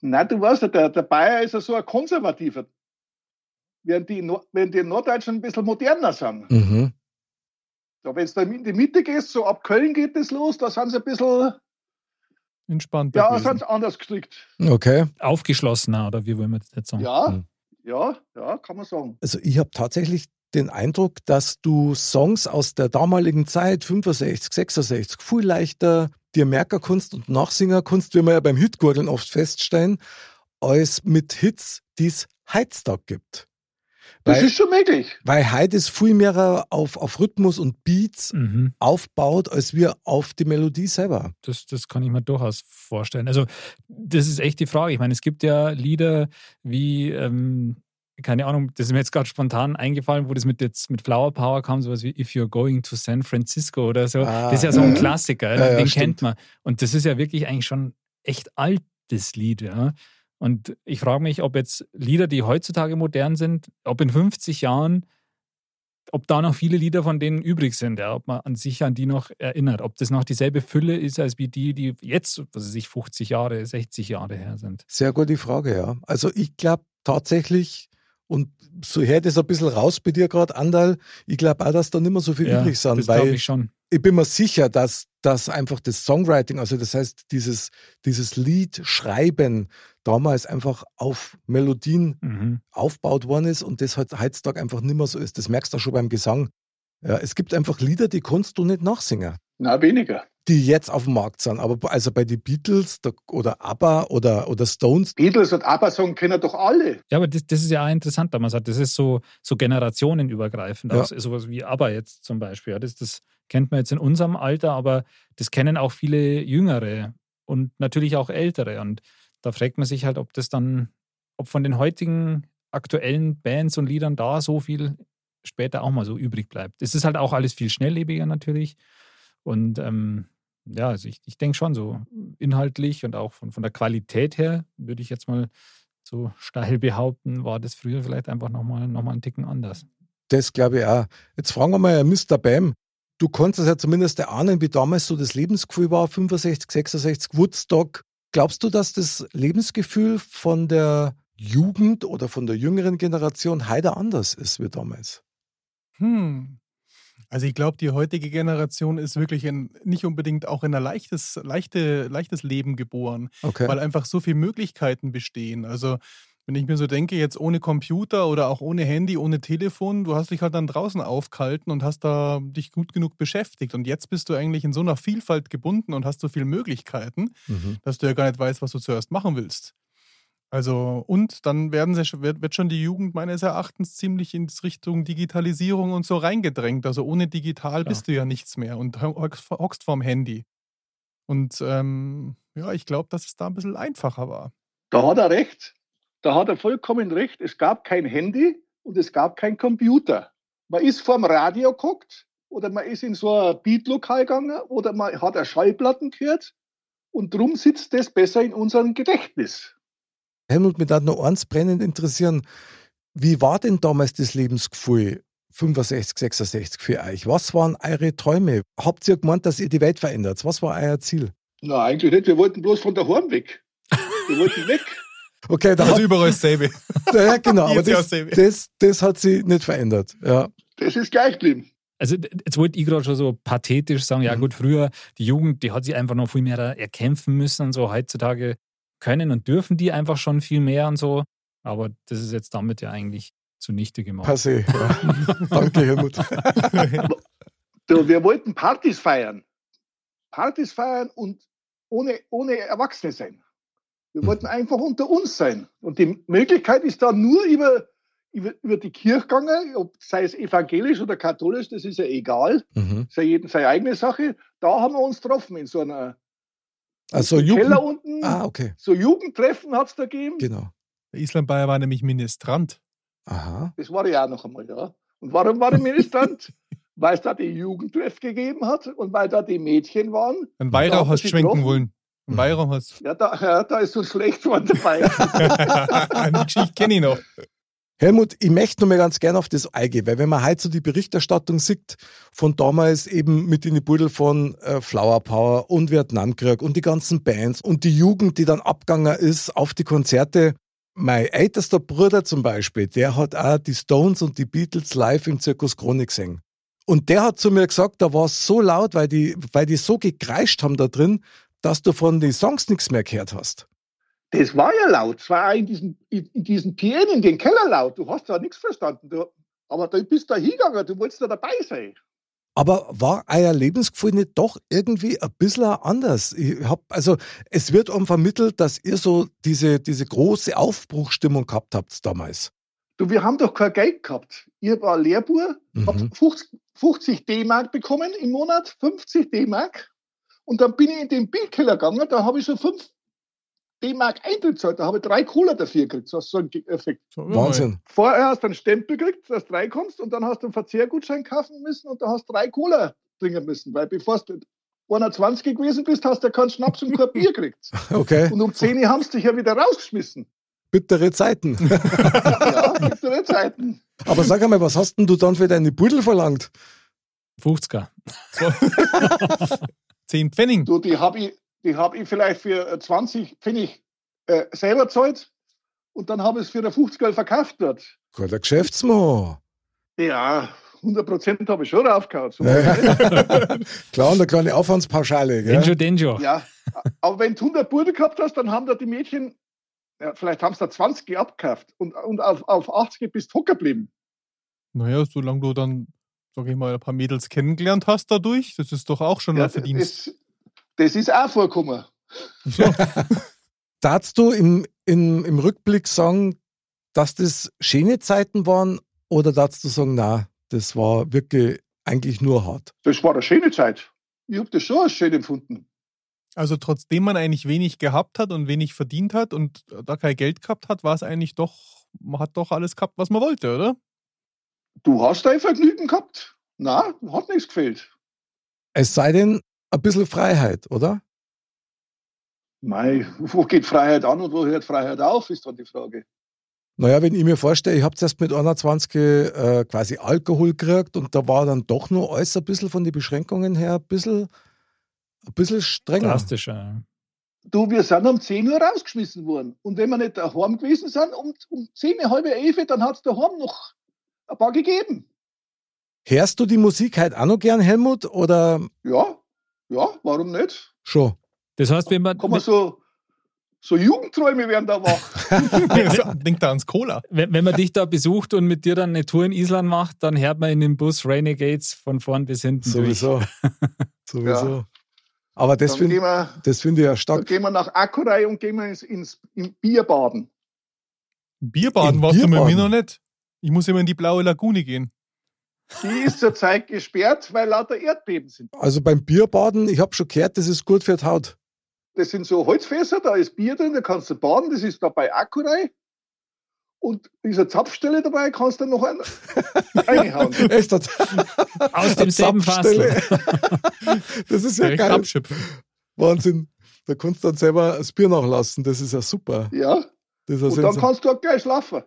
Nein, du weißt ja, der, der Bayer ist ja so ein Konservativer. Während die, während die in Norddeutschland ein bisschen moderner sind. Mhm. Da, wenn du in die Mitte gehst, so ab Köln geht es los, da sind sie ein bisschen, Entspannt. ja, gewesen. sind sie anders gestrickt. Okay. Aufgeschlossener, oder wie wollen wir das jetzt sagen? Ja, Hm. ja, ja, kann man sagen. Also ich habe tatsächlich den Eindruck, dass du Songs aus der damaligen Zeit, 65, 66, viel leichter dir merken kannst und nachsingen kannst, wie wir ja beim Hitgurgeln oft feststellen, als mit Hits, die es heutzutage gibt. Das Weil, ist schon möglich. weil heute ist viel mehr auf, auf Rhythmus und Beats Mhm. aufbaut, als wir auf die Melodie selber. Das, das kann ich mir durchaus vorstellen. Also, das ist echt die Frage. Ich meine, es gibt ja Lieder wie, ähm, keine Ahnung, das ist mir jetzt gerade spontan eingefallen, wo das mit, jetzt, mit Flower Power kam, sowas wie If You're Going to San Francisco oder so. Ah, das ist ja so ein ja. Klassiker, Ja, ja, den stimmt. kennt man. Und das ist ja wirklich eigentlich schon echt altes Lied. Ja? Und ich frage mich, ob jetzt Lieder, die heutzutage modern sind, ob in 50 Jahren ob da noch viele Lieder von denen übrig sind, ja, ob man an sich an die noch erinnert, ob das noch dieselbe Fülle ist als wie die, die jetzt, was weiß ich, 50 Jahre, 60 Jahre her sind. Sehr gute Frage, ja. Also ich glaube tatsächlich, und so hört es ein bisschen raus bei dir gerade, Andal, ich glaube auch, dass da nicht mehr so viel übrig sind, das glaube weil ich schon. ich bin mir sicher, dass, dass einfach das Songwriting, also das heißt, dieses, dieses Lied schreiben damals einfach auf Melodien Mhm. aufgebaut worden ist und das halt heutzutage einfach nicht mehr so ist. Das merkst du auch schon beim Gesang. Ja, es gibt einfach Lieder, die kannst du nicht nachsingen. Na, weniger. Die jetzt auf dem Markt sind. Aber also bei den Beatles oder ABBA oder, oder Stones. Beatles und ABBA sagen können doch alle. Ja, aber das, das ist ja auch interessant, da man sagt, das ist so, so generationenübergreifend. Ja. sowas wie ABBA jetzt zum Beispiel. Ja, das, das kennt man jetzt in unserem Alter, aber das kennen auch viele Jüngere und natürlich auch Ältere. Und da fragt man sich halt, ob das dann, ob von den heutigen aktuellen Bands und Liedern da so viel später auch mal so übrig bleibt. Es ist halt auch alles viel schnelllebiger natürlich. Und ähm, ja, also ich, ich denke schon so inhaltlich und auch von, von der Qualität her, würde ich jetzt mal so steil [laughs] behaupten, war das früher vielleicht einfach nochmal noch mal einen Ticken anders. Das glaube ich auch. Jetzt fragen wir mal Mr. Bam. Du konntest ja zumindest erahnen, wie damals so das Lebensgefühl war, 65, 66, Woodstock. Glaubst du, dass das Lebensgefühl von der Jugend oder von der jüngeren Generation heute anders ist wie damals? Hm, also ich glaube, die heutige Generation ist wirklich in, nicht unbedingt auch in ein leichtes, leichte, leichtes Leben geboren, okay. weil einfach so viele Möglichkeiten bestehen. Also wenn ich mir so denke, jetzt ohne Computer oder auch ohne Handy, ohne Telefon, du hast dich halt dann draußen aufgehalten und hast da dich gut genug beschäftigt. Und jetzt bist du eigentlich in so einer Vielfalt gebunden und hast so viele Möglichkeiten, mhm. dass du ja gar nicht weißt, was du zuerst machen willst. Also, und dann werden sie, wird, wird schon die Jugend meines Erachtens ziemlich in Richtung Digitalisierung und so reingedrängt. Also ohne digital ja. bist du ja nichts mehr und hockst vorm Handy. Und ähm, ja, ich glaube, dass es da ein bisschen einfacher war. Da hat er recht. Da hat er vollkommen recht. Es gab kein Handy und es gab kein Computer. Man ist vorm Radio geguckt oder man ist in so ein Beatlokal gegangen oder man hat eine Schallplatten gehört und drum sitzt das besser in unserem Gedächtnis. Helmut, mich darf noch eins brennend interessieren. Wie war denn damals das Lebensgefühl 65, 66 für euch? Was waren eure Träume? Habt ihr gemeint, dass ihr die Welt verändert? Was war euer Ziel? Na, eigentlich nicht. Wir wollten bloß von daheim weg. Wir wollten weg. [laughs] Okay, da also hat, überall dasselbe. [laughs] Ja, genau, aber das, das, das, hat sich nicht verändert. Ja. Das ist gleich geblieben. Also jetzt wollte ich gerade schon so pathetisch sagen, ja mhm. gut, früher die Jugend, die hat sich einfach noch viel mehr erkämpfen müssen und so. Heutzutage können und dürfen die einfach schon viel mehr und so. Aber das ist jetzt damit ja eigentlich zunichte gemacht. Passé, ja. [laughs] Danke, Helmut. du, wir wollten Partys feiern. Partys feiern und ohne, ohne Erwachsene sein. Wir wollten mhm. einfach unter uns sein. Und die Möglichkeit ist da nur über, über, über die Kirche gegangen, ob, sei es evangelisch oder katholisch, das ist ja egal. Mhm. Sei jedem seine eigene Sache. Da haben wir uns getroffen in so einer also Jugend Keller unten. Ah, okay. So Jugendtreffen hat es da gegeben. Genau. Der Island Bayer war nämlich Ministrant. Aha. Das war ich auch noch einmal, ja. Und warum war ich Ministrant? [laughs] weil es da die Jugendtreff gegeben hat und weil da die Mädchen waren. Ein Weihrauch hast schwenken wollen. Ein Weihrauch hast. Ja, da, ja, da ist so schlecht von dabei. die Geschichte kenne ich noch. Helmut, ich möchte nur mal ganz gerne auf das eingehen, weil wenn man heute so die Berichterstattung sieht von damals eben mit in die Buddel von äh, Flower Power und Vietnamkrieg und die ganzen Bands und die Jugend, die dann abgegangen ist auf die Konzerte. Mein ältester Bruder zum Beispiel, der hat auch die Stones und die Beatles live im Zirkus Chronik gesehen. Und der hat zu mir gesagt, da war es so laut, weil die, weil die so gekreischt haben da drin, dass du von den Songs nichts mehr gehört hast. Das war ja laut. Es war auch in diesen, in, in diesen PN, in den Keller laut. Du hast da nichts verstanden. Du, aber du bist da hingegangen, du wolltest da dabei sein. Aber war euer Lebensgefühl nicht doch irgendwie ein bisschen anders? Ich hab, also, es wird um vermittelt, dass ihr so diese, diese große Aufbruchstimmung gehabt habt damals. Du, wir haben doch kein Geld gehabt. Ich war Lehrbuhr, mhm. habe 50, 50 D-Mark bekommen im Monat, 50 D-Mark. Und dann bin ich in den Bildkeller gegangen, da habe ich so fünf D-Mark Eintritt zahlt. Da habe ich drei Cola dafür gekriegt. Das ist so ein Effekt. Wahnsinn. Vorher hast du einen Stempel gekriegt, dass du reinkommst und dann hast du einen Verzehrgutschein kaufen müssen und da hast du drei Cola trinken müssen. Weil bevor du 120 gewesen bist, hast du keinen Schnaps und kein Bier gekriegt. [laughs] Okay. Und um 10 Uhr haben sie dich ja wieder rausgeschmissen. Bittere Zeiten. [laughs] ja, bittere Zeiten. Aber sag einmal, was hast denn du dann für deine Pudel verlangt? 50er. 10 [laughs] Pfennig. Du, die habe ich, die habe ich vielleicht für 20 Pfennig äh, selber zahlt und dann habe ich es für eine 50 Geld verkauft dort. Guter Geschäftsmann. Ja, 100 Prozent habe ich schon raufgehauen. So [laughs] Klar, und eine kleine Aufwandspauschale. Gell? Denjo, Denjo. Ja, aber wenn du 100 Bude gehabt hast, dann haben da die Mädchen, ja, vielleicht haben sie da 20 abgekauft und, und auf, auf 80 bist du hocker geblieben. Naja, solange du dann, sag ich mal, ein paar Mädels kennengelernt hast dadurch, das ist doch auch schon ja, ein Verdienst. Das, ist auch vorgekommen. [laughs] Darfst du im, im, im Rückblick sagen, dass das schöne Zeiten waren oder darfst du sagen, na, das war wirklich eigentlich nur hart? Das war eine schöne Zeit. Ich habe das schon als schön empfunden. Also trotzdem man eigentlich wenig gehabt hat und wenig verdient hat und da kein Geld gehabt hat, war es eigentlich doch, man hat doch alles gehabt, was man wollte, oder? Du hast dein Vergnügen gehabt. Na, hat nichts gefehlt. Es sei denn, ein bisschen Freiheit, oder? Mei, wo geht Freiheit an und wo hört Freiheit auf, ist dann die Frage. Naja, wenn ich mir vorstelle, ich habe erst mit 21 äh, quasi Alkohol gekriegt und da war dann doch nur alles ein bisschen von den Beschränkungen her ein bisschen, ein bisschen strenger. Drastischer. Du, wir sind um 10 Uhr rausgeschmissen worden. Und wenn wir nicht daheim gewesen sind, um, um 10, halb 11, dann hat es daheim noch ein paar gegeben. Hörst du die Musik halt auch noch gern, Helmut? Oder Ja, ja, warum nicht? schon? Das heißt, wenn man, Kann man so, so Jugendträume werden da wach. [laughs] [laughs] Denkt da ans Cola. wenn, wenn man dich da besucht und mit dir dann eine Tour in Island macht, dann hört man in dem Bus Renegades von vorn bis hinten durch. Sowieso. [laughs] Sowieso. Aber das Dann finde find ich ja dann stark. gehen wir nach Akurei und gehen wir ins, ins im Bierbaden. Bierbaden Im warst du mit mir Bierbaden? noch nicht. Ich muss immer in die blaue Lagune gehen. Die ist zurzeit gesperrt, weil lauter Erdbeben sind. Also beim Bierbaden, ich habe schon gehört, das ist gut für die Haut. Das sind so Holzfässer, da ist Bier drin, da kannst du baden, das ist da bei Akurei. Und dieser Zapfstelle dabei kannst du noch einen [laughs] reinhauen. Echt? das- Aus demselben Zapfstelle. Fassel. [laughs] Das ist ja Direkt geil. abschöpfen. Wahnsinn. Da kannst du dann selber das Bier nachlassen. Das ist ja super. Ja, Das ist ja, und dann kannst du auch gleich schlafen.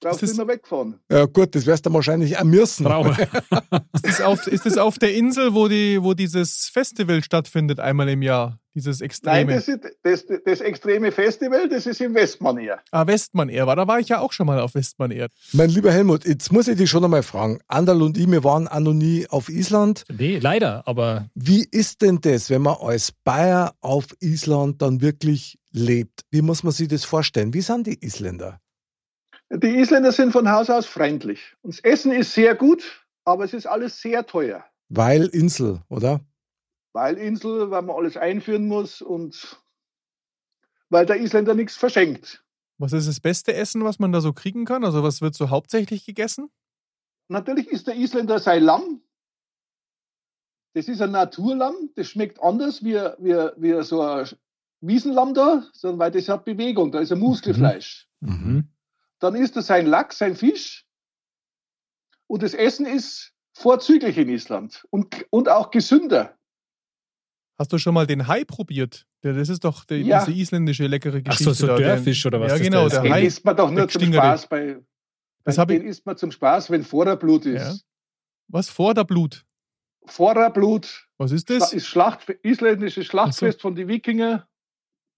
Brauchst nicht mehr wegfahren. ja gut, das wirst du wahrscheinlich auch müssen. [laughs] Ist das, auf, ist das auf der Insel, wo, die, wo dieses Festival stattfindet, einmal im Jahr? Dieses Nein, extreme. das, ist, das, das extreme Festival, das ist im Westmann eher. ah, Westmann Air war. Da war ich ja auch schon mal auf Westmann Air. Mein lieber Helmut, jetzt muss ich dich schon einmal fragen. Andal und ich, wir waren auch noch nie auf Island. Nee, leider, aber Wie ist denn das, wenn man als Bayer auf Island dann wirklich lebt? Wie muss man sich das vorstellen? Wie sind die Isländer? Die Isländer sind von Haus aus freundlich. Und das Essen ist sehr gut, aber es ist alles sehr teuer. Weil Insel, oder? Weil Insel, weil man alles einführen muss und weil der Isländer nichts verschenkt. Was ist das beste Essen, was man da so kriegen kann? Also was wird so hauptsächlich gegessen? Natürlich ist der Isländer sein Lamm. Das ist ein Naturlamm, das schmeckt anders wie, wie, wie so ein Wiesenlamm da, sondern weil das hat Bewegung, da ist ein Muskelfleisch. mhm. Dann ist das sein Lachs, sein Fisch. Und das Essen ist vorzüglich in Island und, und auch gesünder. Hast du schon mal den Hai probiert? Der, das ist doch die, Ja. diese isländische leckere Ach so, Geschichte. so da, der- Dörrfisch oder was Ja, das genau. da ist. Der Den Hai. isst man doch nur der zum. Spaß bei. Das bei hab ich- den isst man zum Spaß, wenn Vorderblut ist. Ja. Was? Vorderblut? Vorderblut Was ist das das? ist Schlacht, isländisches Schlachtfest von den Wikinger.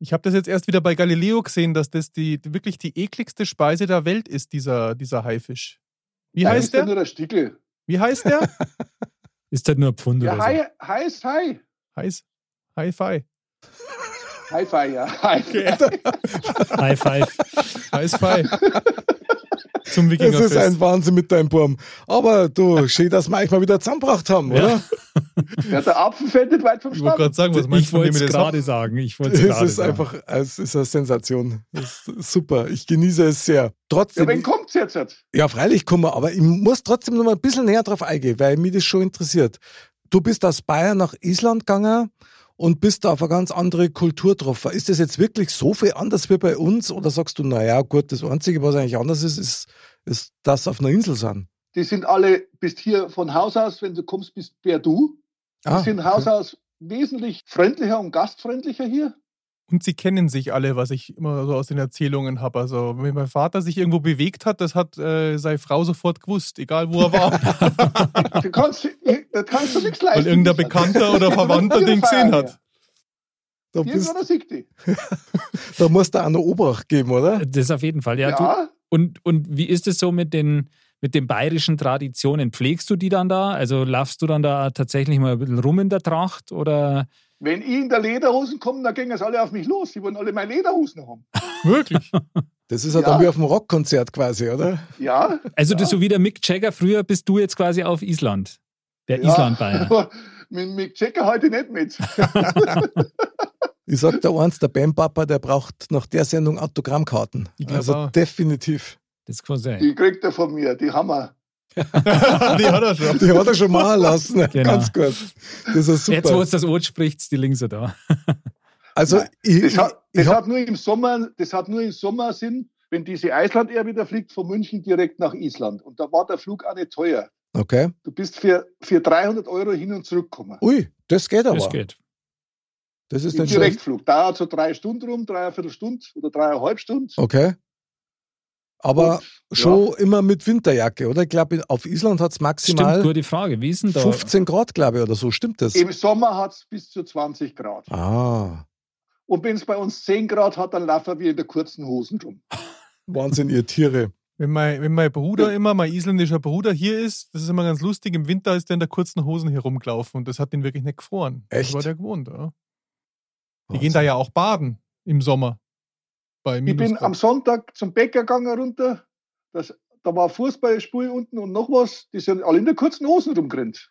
Ich habe das jetzt erst wieder bei Galileo gesehen, dass das die, die wirklich die ekligste Speise der Welt ist, dieser, dieser Haifisch. Wie heißt ist der? nur der Stickel. Wie heißt der? [laughs] ist halt nur ein Pfund Ja, oder Hai, heißt Hai. Heiß. Hi-Fi. Hi-Fi, ja. Hi-Fi. so. Five. Hi-Fi. Zum Das ist Wikingerfest. ein Wahnsinn mit deinem Burm. Aber du, schön, dass wir euch mal wieder zusammengebracht haben, Ja. oder? Ja, der Apfel fällt nicht weit vom Ich wollte Stamm. gerade sagen, was meinst Ich du, es ihr das gerade sagen. Ich wollte es Es gerade ist sagen. einfach, es ist eine Sensation. Es ist super. Ich genieße es sehr. Trotzdem, Ja, wen kommt's jetzt? Ja, freilich kommen wir, aber ich muss trotzdem noch mal ein bisschen näher drauf eingehen, weil mich das schon interessiert. Du bist aus Bayern nach Island gegangen und bist da auf eine ganz andere Kultur getroffen. Ist das jetzt wirklich so viel anders wie bei uns oder sagst du, naja, gut, das Einzige, was eigentlich anders ist, ist, ist dass sie auf einer Insel sind? Die sind alle, bist hier von Haus aus, wenn du kommst, bist wer du. Die Ah, sind Haus okay. aus wesentlich freundlicher und gastfreundlicher hier. Und sie kennen sich alle, was ich immer so aus den Erzählungen habe. Also, wenn mein Vater sich irgendwo bewegt hat, das hat äh, seine Frau sofort gewusst, egal wo er war. [laughs] Du kannst, da kannst du nichts leisten. Weil irgendein Bekannter oder [laughs] Verwandter den gesehen hat. Da, bist, [laughs] da musst du auch noch Obacht geben, oder? Das auf jeden Fall. Ja, Ja, Du, und, und wie ist es so mit den, mit den bayerischen Traditionen? Pflegst du die dann da? Also laufst du dann da tatsächlich mal ein bisschen rum in der Tracht? Oder wenn ich in der Lederhosen komme, dann gehen es alle auf mich los. Die wollen alle meine Lederhosen haben. [laughs] Wirklich? Das ist ja, Ja. dann wie auf dem Rockkonzert quasi, oder? Ja. also Ja. so wie der Mick Jagger früher bist du jetzt quasi auf Island. Der Island-Bayer. Nur, [laughs] mit, mit Checker heute nicht mit. [laughs] Ich sag da eins, der Ben-Papa, der braucht nach der Sendung Autogrammkarten. Also auch. definitiv. Das kann sein. Die kriegt er von mir, die Hammer. [laughs] die hat er schon. Die hat er schon machen lassen. Genau. Ganz gut. Das ist Jetzt, wo super. es das Ort spricht, die links da. [laughs] Also, ich, Das, hat, das, hat nur im Sommer, das hat nur im Sommer Sinn, wenn diese Island Air wieder fliegt von München direkt nach Island. Und da war der Flug auch nicht teuer. okay. Du bist für, für 300 Euro hin und zurück gekommen. Ui, das geht aber. Das geht. Das ist Im schlecht. Direktflug. Dauert so drei Stunden rum, dreiviertel Stunde oder dreieinhalb Stunden. Okay. Aber Und, schon immer mit Winterjacke, oder? Ich glaube, auf Island hat es Stimmt, maximal gute Frage. Wie ist denn da? 15 Grad, glaube ich, oder so. Stimmt das? Im Sommer hat es bis zu 20 Grad. Ah, Und wenn es bei uns 10 Grad hat, dann laufen wir in der kurzen Hosen rum. [laughs] Wahnsinn, ihr Tiere. Wenn mein, wenn mein Bruder immer, mein isländischer Bruder hier ist, das ist immer ganz lustig, im Winter ist der in der kurzen Hosen herumgelaufen und das hat ihn wirklich nicht gefroren. Echt? Das war der gewohnt, ja. Die gehen da ja auch baden im Sommer. Bei Ich bin am Sonntag zum Bäcker gegangen runter. Das, da war Fußballspiel unten und noch was. Die sind alle in der kurzen Hosen rumgerannt.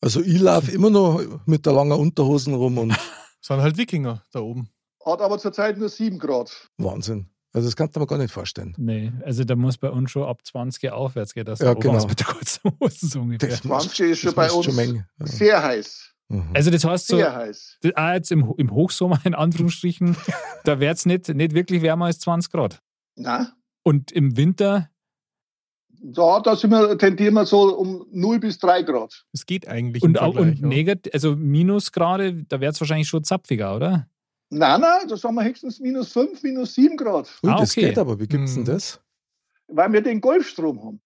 Also ich laufe immer noch mit der langen Unterhosen rum und [laughs] Das waren halt Wikinger da oben. Hat aber zurzeit nur 7 Grad. Wahnsinn. Also das kannst du mir gar nicht vorstellen. Nee, also da muss bei uns schon ab 20 aufwärts gehen, dass Ja, genau. mit der kurzen Hose so ungefähr. Das 20 ist schon das bei uns schon Menge. Sehr heiß. Mhm. Also das heißt so, Sehr heiß. das- auch jetzt im, im Hochsommer in Anführungsstrichen, [laughs] da wird es nicht, nicht wirklich wärmer als 20 Grad. Na, Und im Winter, da, da sind wir, tendieren wir so um 0 bis 3 Grad. Es geht eigentlich. und auch und ja. negativ, also Minusgrade, da wird es wahrscheinlich schon zapfiger, oder? Nein, nein, da sind wir höchstens minus 5, minus 7 Grad. Ui, Ah, das okay. geht aber. Wie gibt's denn Mhm. das? Weil wir den Golfstrom haben.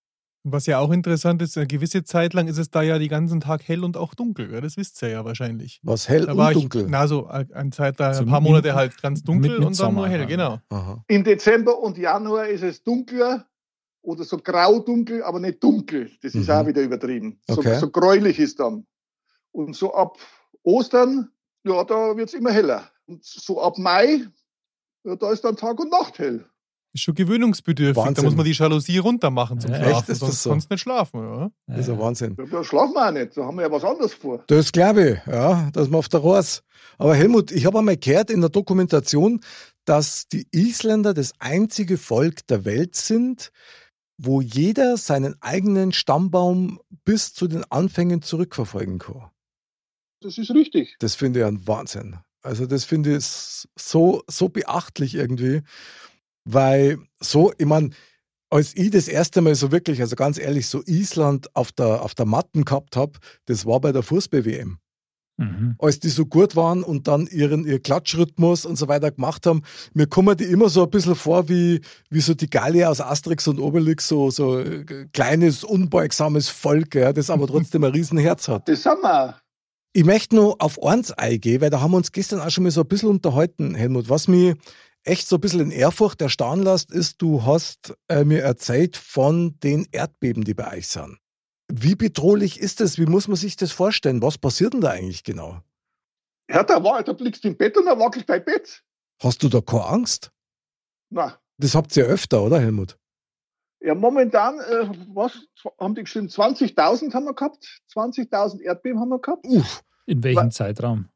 Was ja auch interessant ist, eine gewisse Zeit lang ist es da ja den ganzen Tag hell und auch dunkel. Ja? Das wisst ihr ja wahrscheinlich. Was hell Da war und ich, dunkel. na so, eine Zeit da, So ein paar Monate halt ganz dunkel mit- mit und dann nur Sommer hell, dann. genau. Aha. Im Dezember und Januar ist es dunkler oder so grau-dunkel, aber nicht dunkel. Das ist Mhm. auch wieder übertrieben. Okay. So, so gräulich ist dann. Und so ab Ostern, ja, da wird es immer heller. Und so ab Mai, ja, da ist dann Tag und Nacht hell. Ist schon gewöhnungsbedürftig. Da Wahnsinn. muss man die Jalousie runter machen zum Ja, Schlafen. echt? Ist das sonst so? kannst du nicht schlafen. Ja? Das ist ja Wahnsinn. Da schlafen wir auch nicht. Da haben wir ja was anderes vor. Das glaube ich, ja, dass man auf der Ross. Aber Helmut, ich habe einmal gehört in der Dokumentation, dass die Isländer das einzige Volk der Welt sind, wo jeder seinen eigenen Stammbaum bis zu den Anfängen zurückverfolgen kann. Das ist richtig. Das finde ich ein Wahnsinn. Also das finde ich so, so beachtlich irgendwie, weil so, ich meine, als ich das erste Mal so wirklich, also ganz ehrlich, so Island auf der, auf der Matten gehabt habe, das war bei der Fußball-WM Mhm. als die so gut waren und dann ihren ihr Klatschrhythmus und so weiter gemacht haben, mir kommen die immer so ein bisschen vor wie, wie so die Gallier aus Asterix und Obelix, so, so äh, kleines, unbeugsames Volk, ja, das aber trotzdem ein Riesenherz hat. Das sind wir. Ich möchte nur auf eins eingehen, weil da haben wir uns gestern auch schon mal so ein bisschen unterhalten, Helmut. Was mich echt so ein bisschen in Ehrfurcht erstaunen lässt, ist, du hast äh, mir erzählt von den Erdbeben, die bei euch sind. Wie bedrohlich ist das? Wie muss man sich das vorstellen? Was passiert denn da eigentlich genau? Ja, da, war, da blickst du im Bett und da wackelt dein Bett. Hast du da keine Angst? Na, Das habt ihr öfter, oder Helmut? ja, momentan, äh, was haben die geschrieben? 20.000 haben wir gehabt. 20.000 Erdbeben haben wir gehabt. Uff, In welchem Zeitraum?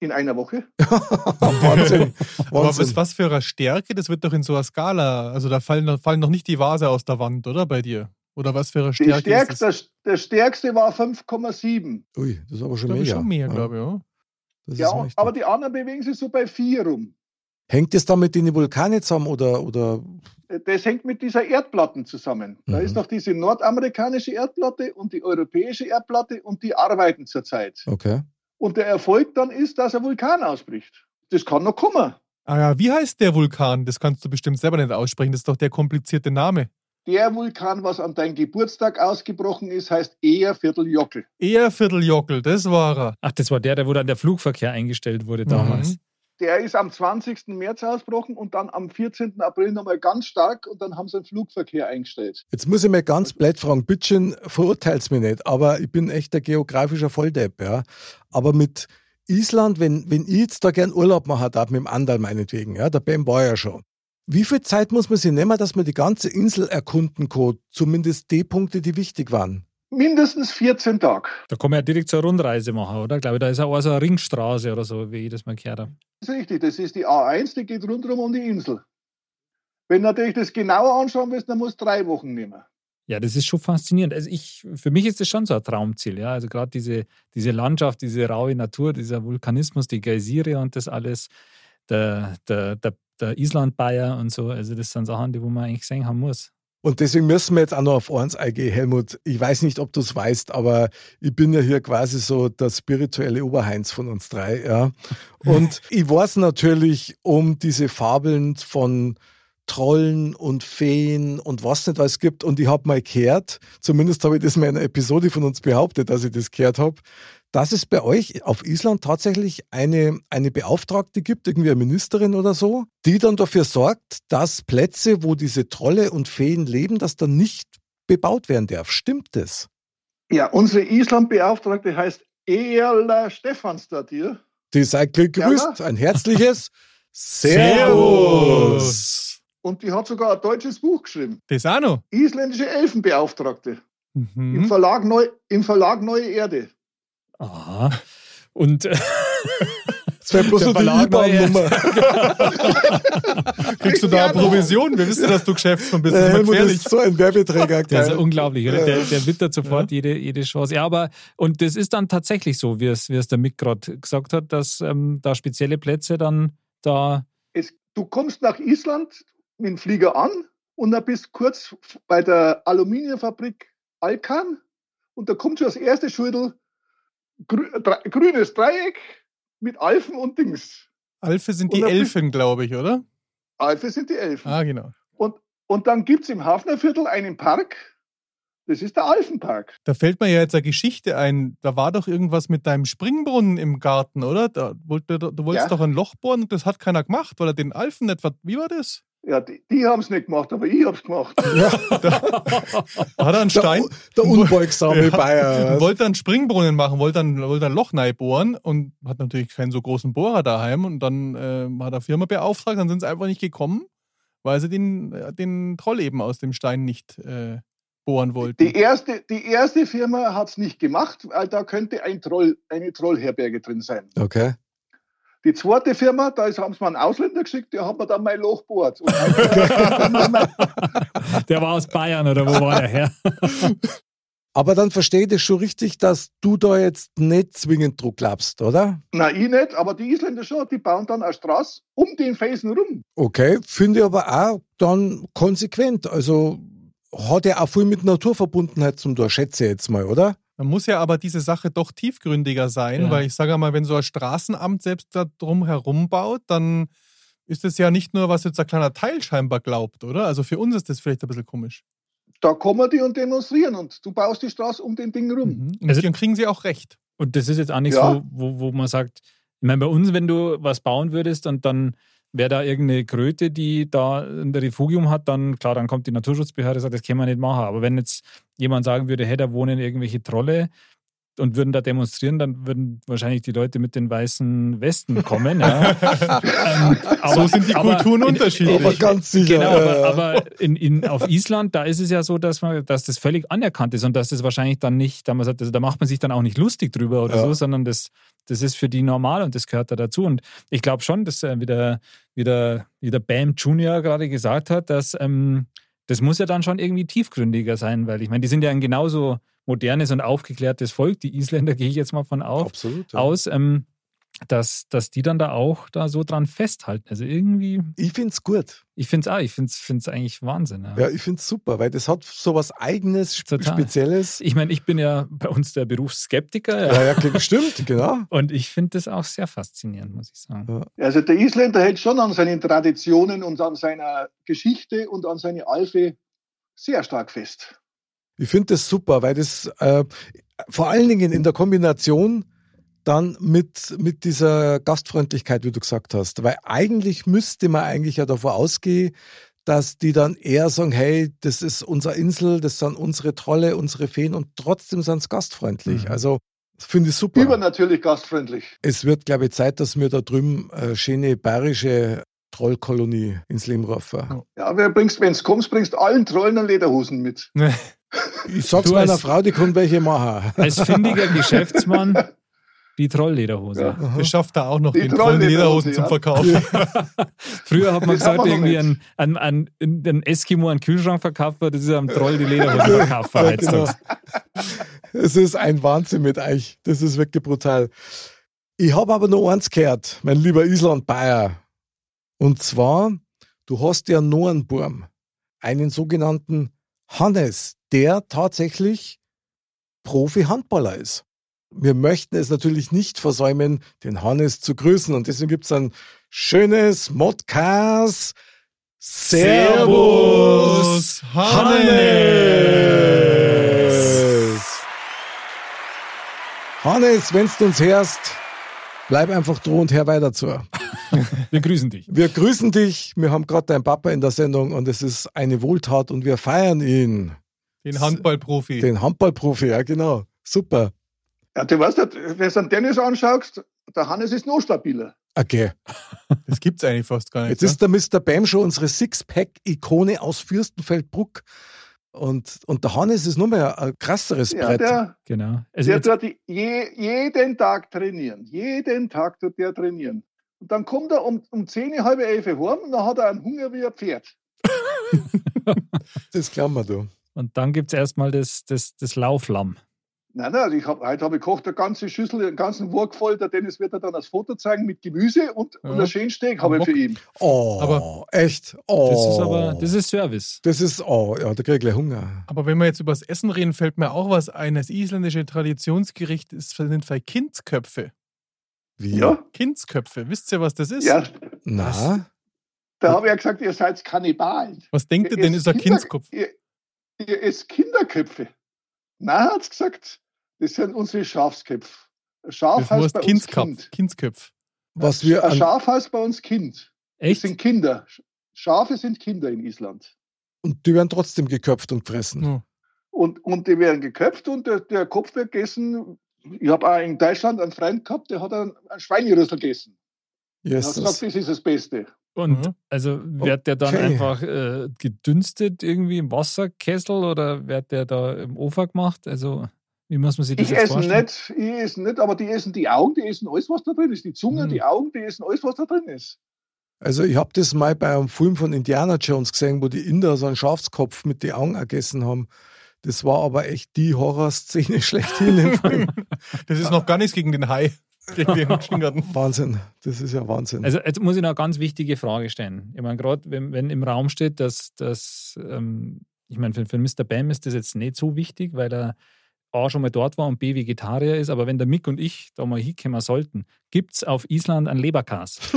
In einer Woche. [laughs] Wahnsinn. Aber was, Wahnsinn. was für eine Stärke, das wird doch in so einer Skala, also da fallen, fallen noch nicht die Vase aus der Wand, oder bei dir? Oder was für eine Stärke ist stärkste, das? der stärkste war 5,7. Ui, das ist aber schon Glaube ich mega. schon mehr, Ja, glaube ich. Ja. das Ja, ist aber die anderen bewegen sich so bei 4 rum. Hängt das da mit den Vulkanen zusammen oder, oder Das hängt mit dieser Erdplatten zusammen. Da Mhm. ist noch diese nordamerikanische Erdplatte und die europäische Erdplatte und die arbeiten zurzeit. okay. Und der Erfolg dann ist, dass ein Vulkan ausbricht. Das kann noch kommen. Ah ja, wie heißt der Vulkan? Das kannst du bestimmt selber nicht aussprechen. Das ist doch der komplizierte Name. Der Vulkan, was an deinem Geburtstag ausgebrochen ist, heißt eher Vierteljockel. Eher Vierteljockel, das war er. Ach, das war der, der wo dann der Flugverkehr eingestellt wurde damals. Mhm. Der ist am 20. März ausgebrochen und dann am 14. April nochmal ganz stark und dann haben sie den Flugverkehr eingestellt. Jetzt muss ich mal ganz blöd fragen, bitteschön, verurteilt's mich nicht, aber ich bin echt ein geografischer Volldepp, ja. Aber mit Island, wenn, wenn ich jetzt da gern Urlaub machen darf, mit dem Andal meinetwegen, ja, der Ben war ja schon. Wie viel Zeit muss man sich nehmen, dass man die ganze Insel erkunden kann? Zumindest die Punkte, die wichtig waren. Mindestens 14 Tage. Da kann man ja direkt eine Rundreise machen, oder? Ich glaube, da ist auch so eine Ringstraße oder so, wie ich das mal gehört habe. Das ist richtig, das ist die A1, die geht rundherum um die Insel. Wenn du natürlich das genauer anschauen willst, dann musst du drei Wochen nehmen. Ja, das ist schon faszinierend. Also ich, für mich ist das schon so ein Traumziel, ja. Also gerade diese, diese Landschaft, diese raue Natur, dieser Vulkanismus, die Geysire und das alles, der, der, der, der Island-Bayer und so. Also das sind Sachen, die wo man eigentlich gesehen haben muss. Und deswegen müssen wir jetzt auch noch auf eins eingehen, Helmut. Ich weiß nicht, ob du es weißt, aber ich bin ja hier quasi so der spirituelle Oberheinz von uns drei, ja. Und [laughs] ich weiß natürlich um diese Fabeln von Trollen und Feen und was nicht alles gibt. Und ich habe mal gehört, zumindest habe ich das mal in einer Episode von uns behauptet, dass ich das gehört habe, dass es bei euch auf Island tatsächlich eine, eine Beauftragte gibt, irgendwie eine Ministerin oder so, die dann dafür sorgt, dass Plätze, wo diese Trolle und Feen leben, dass da nicht bebaut werden darf. Stimmt das? Ja, unsere Island-Beauftragte heißt Erla Stefansdottir. Die sei gegrüßt. Ein herzliches [laughs] Servus. Und die hat sogar ein deutsches Buch geschrieben. Das auch noch. Isländische Elfenbeauftragte. Mhm. Im, Verlag Neu, Im Verlag Neue Erde. Aha. Und äh, Das wäre bloß Der nur die IBAN-Nummer. [laughs] Kriegst du da eine Provision? Wir wissen, dass du Geschäftsmann bist. Der Das ist ist so ein Werbeträger. der ist ja unglaublich, oder? Ja. Der, der wittert sofort jede, jede Chance. Ja, aber, und das ist dann tatsächlich so, wie es, wie es der Mick gerade gesagt hat, dass ähm, da spezielle Plätze dann da. Es, du kommst nach Island mit dem Flieger an und dann bist kurz bei der Aluminiumfabrik Alkan und da kommt schon das erste Schüttel, grü, grünes Dreieck mit Alfen und Dings. Alfe sind die Elfen, glaube ich, oder? Alfe sind die Elfen. Ah, genau. Und, und dann gibt es im Hafnerviertel einen Park, das ist der Alfenpark. Da fällt mir ja jetzt eine Geschichte ein. Da war doch irgendwas mit deinem Springbrunnen im Garten, oder? Da wollte, du wolltest Ja. doch ein Loch bohren und das hat keiner gemacht, weil er den Alfen nicht. Wie war das? Ja, die, die haben es nicht gemacht, aber ich habe es gemacht. [laughs] Da hat er einen Der, Stein. der unbeugsame Ja. Bayer. wollte einen Springbrunnen machen, wollte dann, wollte ein Loch neu bohren und hat natürlich keinen so großen Bohrer daheim. Und dann äh, hat er Firma beauftragt, dann sind sie einfach nicht gekommen, weil sie den, äh, den Troll eben aus dem Stein nicht äh, bohren wollten. Die erste, die erste Firma hat es nicht gemacht, weil da könnte ein Troll, eine Trollherberge drin sein. Okay. Die zweite Firma, da ist- haben sie mal einen Ausländer geschickt, der hat mir dann mein Loch bohrt. [laughs] Der war aus Bayern oder wo war der her? [laughs] Aber dann verstehe ich das schon richtig, dass du da jetzt nicht zwingend Druck glaubst, oder? Na, ich nicht, aber die Isländer schon, die bauen dann eine Straße um den Felsen rum. Okay, finde ich aber auch dann konsequent. Also hat ja auch viel mit Naturverbundenheit zum Tor, schätze ich jetzt mal, oder? Man muss ja aber diese Sache doch tiefgründiger sein, Ja. weil ich sage mal, wenn so ein Straßenamt selbst da drum herum baut, dann ist es ja nicht nur, was jetzt ein kleiner Teil scheinbar glaubt, oder? Also für uns ist das vielleicht ein bisschen komisch. Da kommen die und demonstrieren und du baust die Straße um den Ding rum. Mhm. Und Also- dann kriegen sie auch recht. Und das ist jetzt auch nicht Ja. so, wo, wo man sagt, ich meine, bei uns, wenn du was bauen würdest und dann wäre da irgendeine Kröte, die da ein Refugium hat, dann klar, dann kommt die Naturschutzbehörde und sagt, das können wir nicht machen. Aber wenn jetzt jemand sagen würde, hey, da wohnen irgendwelche Trolle und würden da demonstrieren, dann würden wahrscheinlich die Leute mit den weißen Westen kommen. Ja. [laughs] ähm, so sind die aber Kulturen in- unterschiedlich. Aber ganz sicher. Genau, aber, aber in, in, auf Island, da ist es ja so, dass, man, dass das völlig anerkannt ist und dass das wahrscheinlich dann nicht, da, man sagt, also da macht man sich dann auch nicht lustig drüber oder Ja. so, sondern das, das ist für die normal und das gehört da dazu. Und ich glaube schon, dass äh, wie, der, wie, der, wie der Bam Junior gerade gesagt hat, dass ähm, das muss ja dann schon irgendwie tiefgründiger sein, weil ich meine, die sind ja genauso modernes und aufgeklärtes Volk, die Isländer [laughs] gehe ich jetzt mal von auf, Absolut. Ja. aus, ähm, dass, dass die dann da auch da so dran festhalten. Also irgendwie, Ich finde es gut. ich finde es auch, ich finde es eigentlich Wahnsinn. Ja. Ja, ich finde es super, weil das hat so was Eigenes, Total. Spezielles. Ich meine, ich bin ja bei uns der Berufsskeptiker ja. Ja, ja, stimmt, genau. [laughs] und ich finde das auch sehr faszinierend, muss ich sagen. Also der Isländer hält schon an seinen Traditionen und an seiner Geschichte und an seine Alfe sehr stark fest. Ich finde das super, weil das äh, vor allen Dingen in der Kombination dann mit, mit dieser Gastfreundlichkeit, wie du gesagt hast. Weil eigentlich müsste man eigentlich ja davor ausgehen, dass die dann eher sagen, hey, das ist unsere Insel, das sind unsere Trolle, unsere Feen und trotzdem sind sie gastfreundlich. Mhm. Also finde ich super. Übernatürlich gastfreundlich. Es wird, glaube ich, Zeit, dass wir da drüben äh, schöne bayerische Trollkolonie ins Leben rufen. Ja, wer bringst, wenn du kommst, bringst allen Trollen einen Lederhosen mit. [laughs] [laughs] Ich sag's Du meiner als- Frau, die kann welche machen. Als findiger Geschäftsmann [laughs] die Trolllederhose. Ja. Das schafft er auch noch, Die den tollen Trolllederhose, Lederhosen zum ja. Verkaufen. [laughs] Früher hat man Das gesagt, irgendwie ein, ein, ein, ein Eskimo einen Kühlschrank verkauft wird, das ist am Troll die Lederhose verkauft. Ja, heutzutage. Es ist ein Wahnsinn mit euch. Das ist wirklich brutal. Ich habe aber noch eins gehört, mein lieber Island Bayer. Und zwar, du hast ja noch einen Burm, einen sogenannten Hannes, der tatsächlich Profi-Handballer ist. Wir möchten es natürlich nicht versäumen, den Hannes zu grüßen. Und deswegen gibt es ein schönes Modcast. Servus, Hannes! Hannes, wenn du uns hörst, bleib einfach drohend her weiter zu. [laughs] Wir grüßen dich. Wir grüßen dich. Wir haben gerade deinen Papa in der Sendung und es ist eine Wohltat und wir feiern ihn. Den Handballprofi. Den Handballprofi, ja genau. Super. Ja, du weißt, nicht, wenn du den Dennis anschaust, der Hannes ist noch stabiler. Okay. [laughs] Das gibt's eigentlich fast gar nicht. Jetzt ist der Mr. Bam schon unsere Sixpack-Ikone aus Fürstenfeldbruck. Und, und der Hannes ist nur mehr ein krasseres Ja, Brett. der, Genau. Also der tut je, jeden Tag trainieren. Jeden Tag tut der trainieren. Und dann kommt er um, um 10, halb elf heim und dann hat er einen Hunger wie ein Pferd. [laughs] Das glauben wir du. Und dann gibt es erstmal das, das, das Lauflamm. Nein, nein, ich hab, heute habe ich gekocht, eine ganze Schüssel, einen ganzen Wurk voll. Der Dennis wird er dann das Foto zeigen mit Gemüse und, Ja. und ein schönes Steak habe ich für ihn. Oh, Aber- echt. Oh. Das ist aber, das ist Service. Das ist, oh, ja, da krieg ich gleich Hunger. Aber wenn wir jetzt über das Essen reden, fällt mir auch was ein. Das isländische Traditionsgericht ist, sind zwei Kindsköpfe. Wie? Ja, Kindsköpfe. Wisst ihr, was das ist? ja. Na? Da habe ich ja gesagt, ihr seid Kannibalen. Was denkt ihr denn, ist ein Kindskopf? Ihr, ihr esst Kinderköpfe. Nein, hat gesagt, das sind unsere Schafsköpfe. Schaf Das heißt bei uns. Kind. Kindsköpf. Was wir Ein an, Schaf heißt bei uns Kind. Das Echt? sind Kinder. Schafe sind Kinder in Island. und die werden trotzdem geköpft und gefressen. Ja. Und, und die werden geköpft und der, der Kopf wird gegessen. Ich habe auch in Deutschland einen Freund gehabt, der hat einen, einen Schweinerüssel gegessen. Er hat gesagt, das ist das Beste. Und Mhm. also wird der dann Okay. einfach äh, gedünstet irgendwie im Wasserkessel oder wird der da im Ofen gemacht? Also wie muss man sich das Ich jetzt esse vorstellen? nicht, ich esse nicht, aber die essen die Augen, die essen alles, was da drin ist. Die Zunge, Mhm. die Augen, die essen alles, was da drin ist. Also ich habe das mal bei einem Film von Indiana Jones gesehen, wo die Inder so einen Schafskopf mit den Augen gegessen haben. Das war aber echt die Horrorszene [laughs] schlechthin im Film. [laughs] Das ist noch gar nichts gegen den Hai. [laughs] Wahnsinn. Das ist ja Wahnsinn. Also jetzt muss ich noch eine ganz wichtige Frage stellen. Ich meine, gerade wenn, wenn im Raum steht, dass das, ähm, ich meine, für, für Mr. Bam ist das jetzt nicht so wichtig, weil er A schon mal dort war und B Vegetarier ist, aber wenn der Mick und ich da mal hinkommen sollten, gibt es auf Island einen Leberkas. [laughs]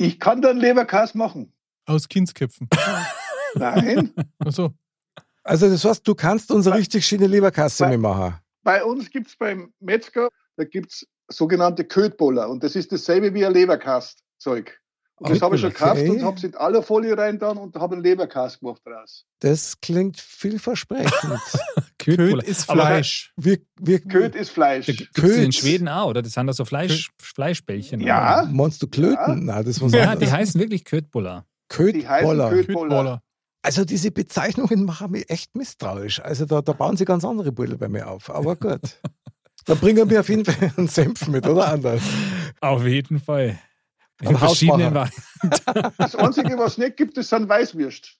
Ich kann dann Leberkas machen. Aus Kindsköpfen. Nein, Achso. also das heißt, du kannst unsere richtig schöne Leberkasse machen. Bei uns gibt es beim Metzger, da gibt es sogenannte Ködboller und das ist dasselbe wie ein Leberkast-Zeug. Und das habe ich schon Ködboller, gekauft okay. und habe es in aller Folie rein dann und habe einen Leberkast gemacht draus. Das klingt vielversprechend. [laughs] Köd ist Fleisch. wir, wir, Köd ist Fleisch. Gibt es in Köd. Schweden auch, oder? Das sind da so Fleisch, Fleischbällchen. Ja. oder? Meinst du Klöten? Ja. Nein, das was Ja, die heißen wirklich Ködbuller. Die heißen Ködboller. Also diese Bezeichnungen machen mich echt misstrauisch. Also da, da bauen sie ganz andere Bilder bei mir auf. Aber gut. Dann bringen wir auf jeden Fall einen Senf mit, oder anders? Auf jeden Fall. In Ein verschiedenen Das Einzige, was es nicht gibt, das sind Weißwürst.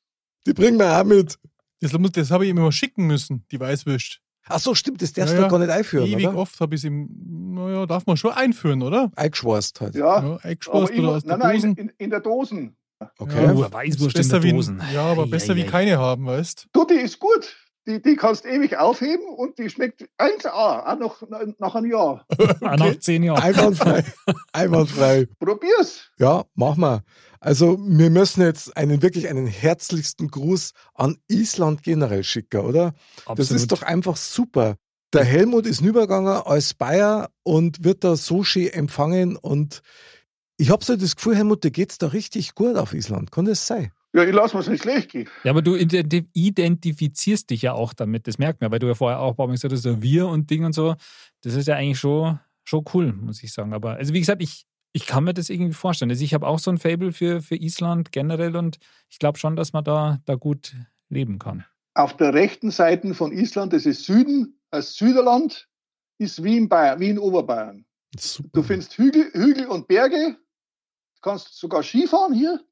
Die bringen wir auch mit. Das, muss- das habe ich ihm immer schicken müssen, die Weißwürst. Ach so, stimmt, das darfst Ja, du ja. gar nicht einführen, Ewig oder? oft habe ich es ihm, naja, darf man schon einführen, oder? Eingeschworst halt. Ja, Ja, aber eingeschlossen oder immer, aus der nein, nein, Dosen. in, in, in der Dosen. Okay. Ja. Weißwurst in besser der wie, Dosen. ja, aber Ei, besser ei, wie ei. keine haben, weißt Du, die ist gut. Die, die kannst ewig aufheben und die schmeckt 1A, auch noch nach einem Jahr. [laughs] Ah, Nach zehn Jahren. Einwandfrei. [laughs] Einwandfrei. Probier's. Ja, mach mal. Also wir müssen jetzt einen wirklich einen herzlichsten Gruß an Island generell schicken, oder? Das ist doch einfach super. Der Helmut ist rübergegangen als Bayer und wird da so schön empfangen und ich habe so das Gefühl, Helmut, dir geht's da richtig gut auf Island. Kann das sein? Ja, ich lasse mir's nicht schlecht gehen. Ja, aber du identi- identifizierst dich ja auch damit, das merkt man, weil du ja vorher auch gesagt hast, so wir und Ding und so. Das ist ja eigentlich schon, schon cool, muss ich sagen. Aber also wie gesagt, ich, ich kann mir das irgendwie vorstellen. Also ich habe auch so ein Fable für, für Island generell und ich glaube schon, dass man da, da gut leben kann. Auf der rechten Seite von Island, das ist Süden, als Süderland, ist wie in, Bayern, wie in Oberbayern. Super. Du findest Hügel, Hügel und Berge, kannst sogar Skifahren hier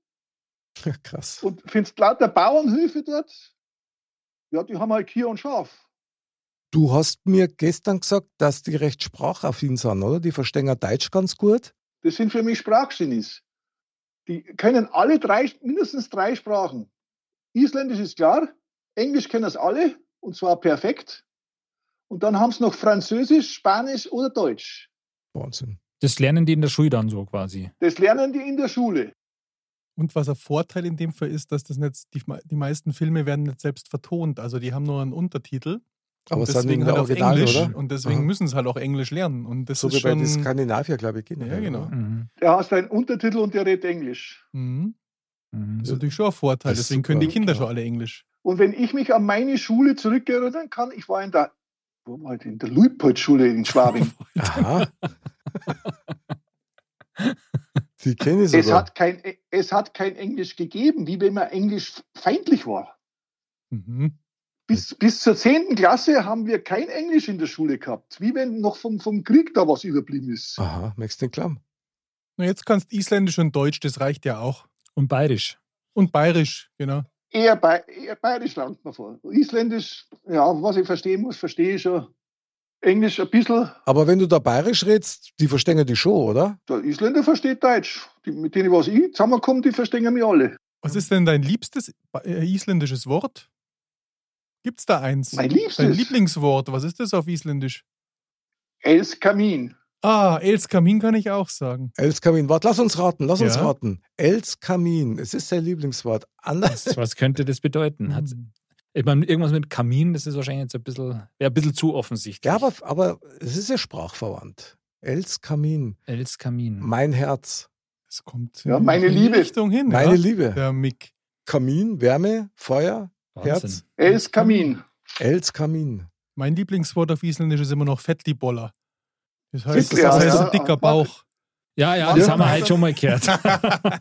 Krass. und findest lauter Bauernhöfe dort. Ja, die haben halt Kier und Schaf. Du hast mir gestern gesagt, dass die recht sprachaffin sind, oder? Die verstehen Deutsch ganz gut. Das sind für mich Sprachgenies. Die können alle drei, mindestens drei Sprachen. Isländisch ist klar, Englisch kennen es alle, und zwar perfekt. Und dann haben sie noch Französisch, Spanisch oder Deutsch. Wahnsinn. Das lernen die in der Schule dann so quasi. Das lernen die in der Schule. Und was ein Vorteil in dem Fall ist, dass das nicht, die, die meisten Filme werden nicht selbst vertont. Also die haben nur einen Untertitel. Aber es sind deswegen halt der auf Original, Englisch. oder? Und deswegen Aha. müssen sie halt auch Englisch lernen. Und das So ist wie bei schon. den Skandinavier, glaube ich, generell. Ja, genau. Mhm. Hast du einen Untertitel und der redet Englisch. Mhm. Mhm. Das ist natürlich schon ein Vorteil. Das Deswegen können die super, Kinder klar. schon alle Englisch. Und wenn ich mich an meine Schule zurückerinnern kann, ich war in der, wo war ich denn? in der Luitpold-Schule in Schwabing. Aha. [laughs] [laughs] Die kenne ich es, sogar. hat kein, es hat kein Englisch gegeben, wie wenn man englisch feindlich war. Mhm. Bis, bis zur 10. Klasse haben wir kein Englisch in der Schule gehabt. Wie wenn noch vom, vom Krieg da was überblieben ist. Aha, merkst du den Klamm? Na, jetzt kannst Isländisch und Deutsch, das reicht ja auch. Und bayerisch. Und Bayerisch, genau. Eher, bei, eher bayerisch langt man vor. Isländisch, ja, was ich verstehen muss, verstehe ich schon. Englisch ein bisschen. Aber wenn du da bayerisch redest, die verstehen die schon, oder? Der Isländer versteht Deutsch. Die, mit denen, was ich zusammenkomme, die verstehen mich alle. Was ist denn dein liebstes äh, isländisches Wort? Gibt's da eins? Mein Dein Liebstes. Lieblingswort, was ist das auf Isländisch? Els Kamin. Ah, Els Kamin kann ich auch sagen. Els Kamin. Warte, lass uns raten, lass uns Ja. raten. Els Kamin. Es ist sein Lieblingswort. Anders. Was könnte das bedeuten? Hat, Hm. Ich meine, irgendwas mit Kamin, das ist wahrscheinlich jetzt ein bisschen, ja, ein bisschen zu offensichtlich. Ja, aber, aber es ist ja sprachverwandt. Els Kamin. Els Kamin. Mein Herz. Es kommt Ja, in meine die Liebe. Richtung hin. Meine ja? Liebe. Der Mick. Kamin, Wärme, Feuer, Herz. Wahnsinn. Els Kamin. Els Kamin. Mein Lieblingswort auf Isländisch ist immer noch Fettliboller. Das heißt, das heißt ja. dicker Bauch. Ja, ja, Ja. das haben wir halt schon mal gehört.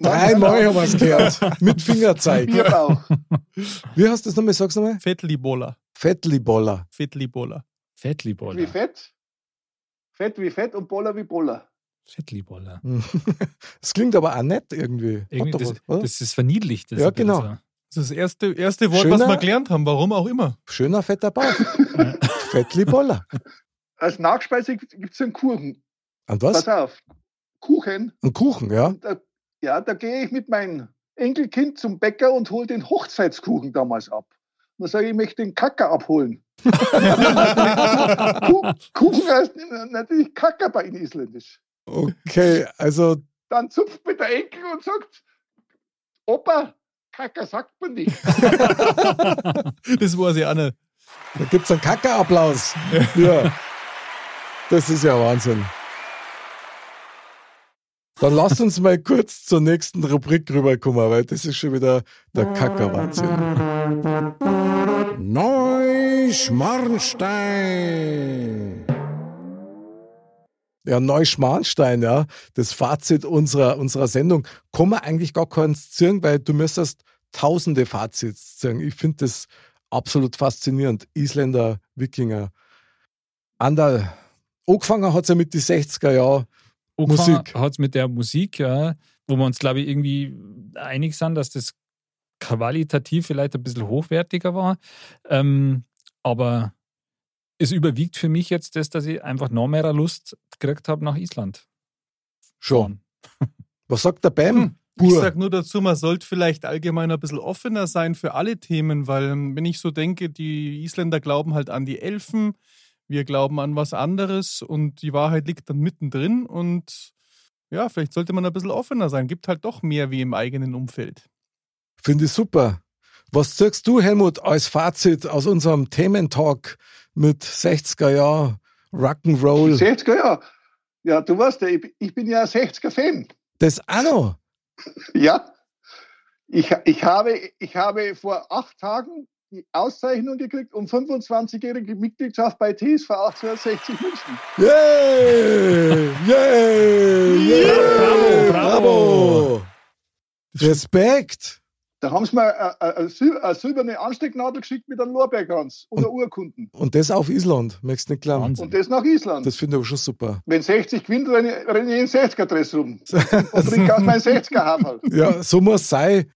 Dreimal haben wir es gehört. Mit Fingerzeig. Bierbauch. Wie heißt das nochmal? Sag's nochmal. Fettliboller. Fettliboller. Fettliboller. Wie Fettliboller. Fett. Fett wie Fett und Boller wie Boller. Fettliboller. [laughs] Das klingt aber auch nett irgendwie. Irgendwie das, was, das ist verniedlicht. Das Ja, genau. So. Das ist das erste, erste Wort, Schöner- was wir gelernt haben, warum auch immer. Schöner fetter Bauch. [laughs] Fettliboller. Als Nachspeise gibt es einen Kuchen. Und was? Pass auf. Kuchen. Ein Kuchen, ja? Da, ja, da gehe ich mit meinem Enkelkind zum Bäcker und hole den Hochzeitskuchen damals ab. Und dann sage ich, ich möchte den Kacker abholen. [laughs] Ku- Kuchen heißt natürlich Kacker bei Ihnen isländisch. Okay, also Dann zupft mit der Enkel und sagt, Opa, Kacker sagt man nicht. [laughs] Das war sie Anne. da gibt es einen Kackerapplaus. Ja. Das ist ja Wahnsinn. Dann lasst uns mal kurz zur nächsten Rubrik rüberkommen, weil das ist schon wieder der Kackerwahnsinn. Neuschmarnstein. Ja, Neuschmarnstein, ja. Das Fazit unserer, unserer Sendung. Kann man eigentlich gar keins ziehen, weil du müsstest tausende Fazits ziehen. Ich finde das absolut faszinierend. Isländer, Wikinger. Andal, angefangen hat es ja mit die 60er Jahren. Musik. Hat es mit der Musik, ja, wo wir uns, glaube ich, irgendwie einig sind, dass das qualitativ vielleicht ein bisschen hochwertiger war. Ähm, aber es überwiegt für mich jetzt das, dass ich einfach noch mehr Lust gekriegt habe nach Island. Schon. [laughs] Was sagt der Bam? Hm, Ich sag nur dazu, man sollte vielleicht allgemein ein bisschen offener sein für alle Themen, weil wenn ich so denke, die Isländer glauben halt an die Elfen, wir glauben an was anderes und die Wahrheit liegt dann mittendrin und ja, vielleicht sollte man ein bisschen offener sein. Gibt halt doch mehr wie im eigenen Umfeld. Finde ich super. Was sagst du, Helmut, als Fazit aus unserem Thementalk mit 60er Jahr Rock'n'Roll? 60er, ja. Ja, du weißt ja, ich, ich bin ja ein 60er-Fan. Das auch noch. [laughs] Ja. Ich, ich, habe, ich habe vor acht Tagen die Auszeichnung gekriegt um 25-jährige Mitgliedschaft bei TSV 1860 München. Yay! Yay! Yay! Bravo, bravo. Respekt! Da haben sie mir eine, eine, sil- eine silberne Anstecknadel geschickt mit einem Lorbeerkranz und einer Urkunden. Und das auf Island, möchtest du nicht glauben. Wahnsinn. Und das nach Island. Das finde ich aber schon super. Wenn 60 gewinnt, renne renne ich in 60er-Dress rum [laughs] und trinke aus meinem 60er-Haferl. Ja, so muss es sein.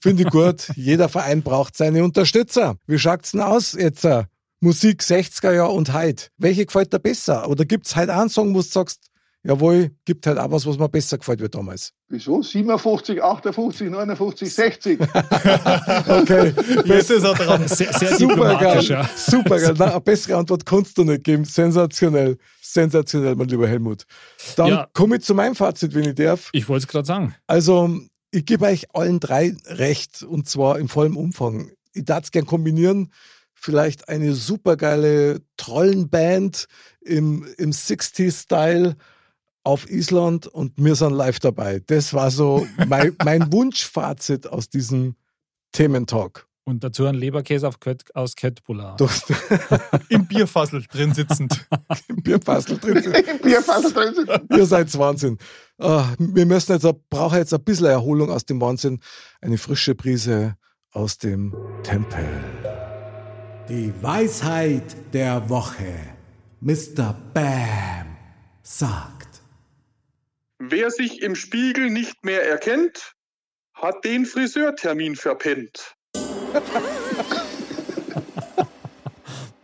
Finde ich gut. Jeder Verein braucht seine Unterstützer. Wie schaut's denn aus jetzt? äh, Musik 60er Jahr und heute. Welche gefällt dir besser? Oder gibt's heute einen Song, wo du sagst, jawohl, gibt halt auch was, was mir besser gefällt wie damals? Wieso? 57, 58, 59, 60. Okay, Jetzt ist er dran. Sehr, sehr super geil. ja. Super geil. Na, eine bessere Antwort kannst du nicht geben. Sensationell. Sensationell, mein lieber Helmut. Dann Ja. komme ich zu meinem Fazit, wenn ich darf. Ich wollte es gerade sagen. Also, ich gebe euch allen drei recht und zwar im vollen Umfang. Ich darf es gern kombinieren. Vielleicht eine supergeile Trollenband im, im 60s-Style auf Island und wir sind live dabei. Das war so [laughs] mein, mein Wunschfazit aus diesem Thementalk. Und dazu ein Leberkäse auf Kött, aus Köttbullar. [laughs] Im Bierfassel drin sitzend. im Bierfassel drin sind. [laughs] Im Bierfass drin sitzen. Ihr seid Wahnsinn. Ah, wir müssen jetzt, brauchen jetzt ein bisschen Erholung aus dem Wahnsinn. Eine frische Prise aus dem Tempel. Die Weisheit der Woche. Mr. Bam sagt. Wer sich im Spiegel nicht mehr erkennt, hat den Friseurtermin verpennt.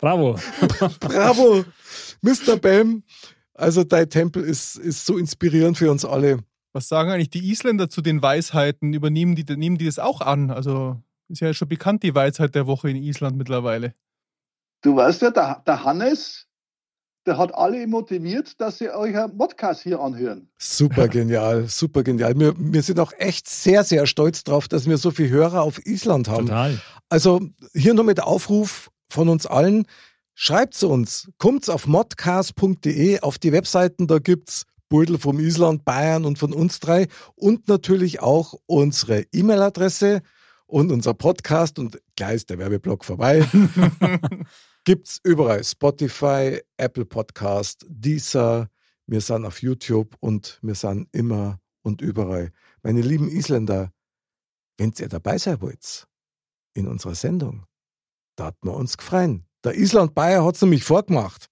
Bravo. [laughs] Bravo, Mr. Bam. Also dein Tempel ist, ist so inspirierend für uns alle. Was sagen eigentlich die Isländer zu den Weisheiten? Übernehmen die, nehmen die das auch an? Also ist ja schon bekannt, die Weisheit der Woche in Island mittlerweile. Du weißt ja, der, der Hannes, der hat alle motiviert, dass sie euch einen Podcast hier anhören. Super genial, super genial. Wir, wir sind auch echt sehr, sehr stolz drauf, dass wir so viele Hörer auf Island haben. Total. Also hier nur mit Aufruf von uns allen. Schreibt zu uns, kommt auf modcast.de auf die Webseiten, da gibt's Beutel vom Island, Bayern und von uns drei und natürlich auch unsere E-Mail-Adresse und unser Podcast und gleich ist der Werbeblock vorbei. [laughs] gibt's überall Spotify, Apple Podcast, Deezer, wir sind auf YouTube und wir sind immer und überall. Meine lieben Isländer, wenn ihr dabei sein wollt in unserer Sendung, da hat man uns gefreien. Der Island Bayer hat's nämlich vorgemacht.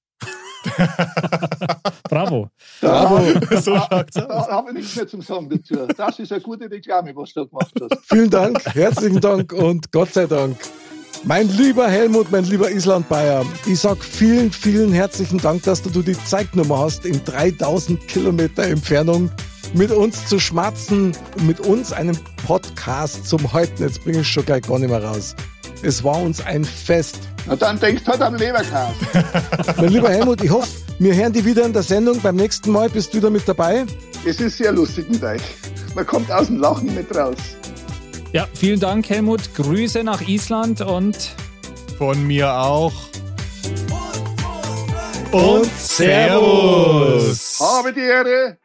[laughs] Bravo. Bravo. [laughs] so schaut's aus. Da habe ich nichts mehr zum Sagen dazu. Das ist eine gute Reklame, was du da gemacht hast. Vielen Dank, herzlichen Dank und Gott sei Dank. Mein lieber Helmut, mein lieber Island Bayer, ich sag vielen, vielen herzlichen Dank, dass du die Zeitnummer hast, in 3000 Kilometer Entfernung mit uns zu schmatzen und mit uns einen Podcast zum Halten. Jetzt bringe ich schon gleich gar nicht mehr raus. Es war uns ein Fest. Und dann denkst du halt an Leberkas. [laughs] Mein lieber Helmut, ich hoffe, wir hören dich wieder in der Sendung. Beim nächsten Mal bist du wieder mit dabei. Es ist sehr lustig mit euch. Man kommt aus dem Lachen nicht raus. Ja, vielen Dank, Helmut. Grüße nach Island und Von mir auch. Und Servus. Habe die Ehre.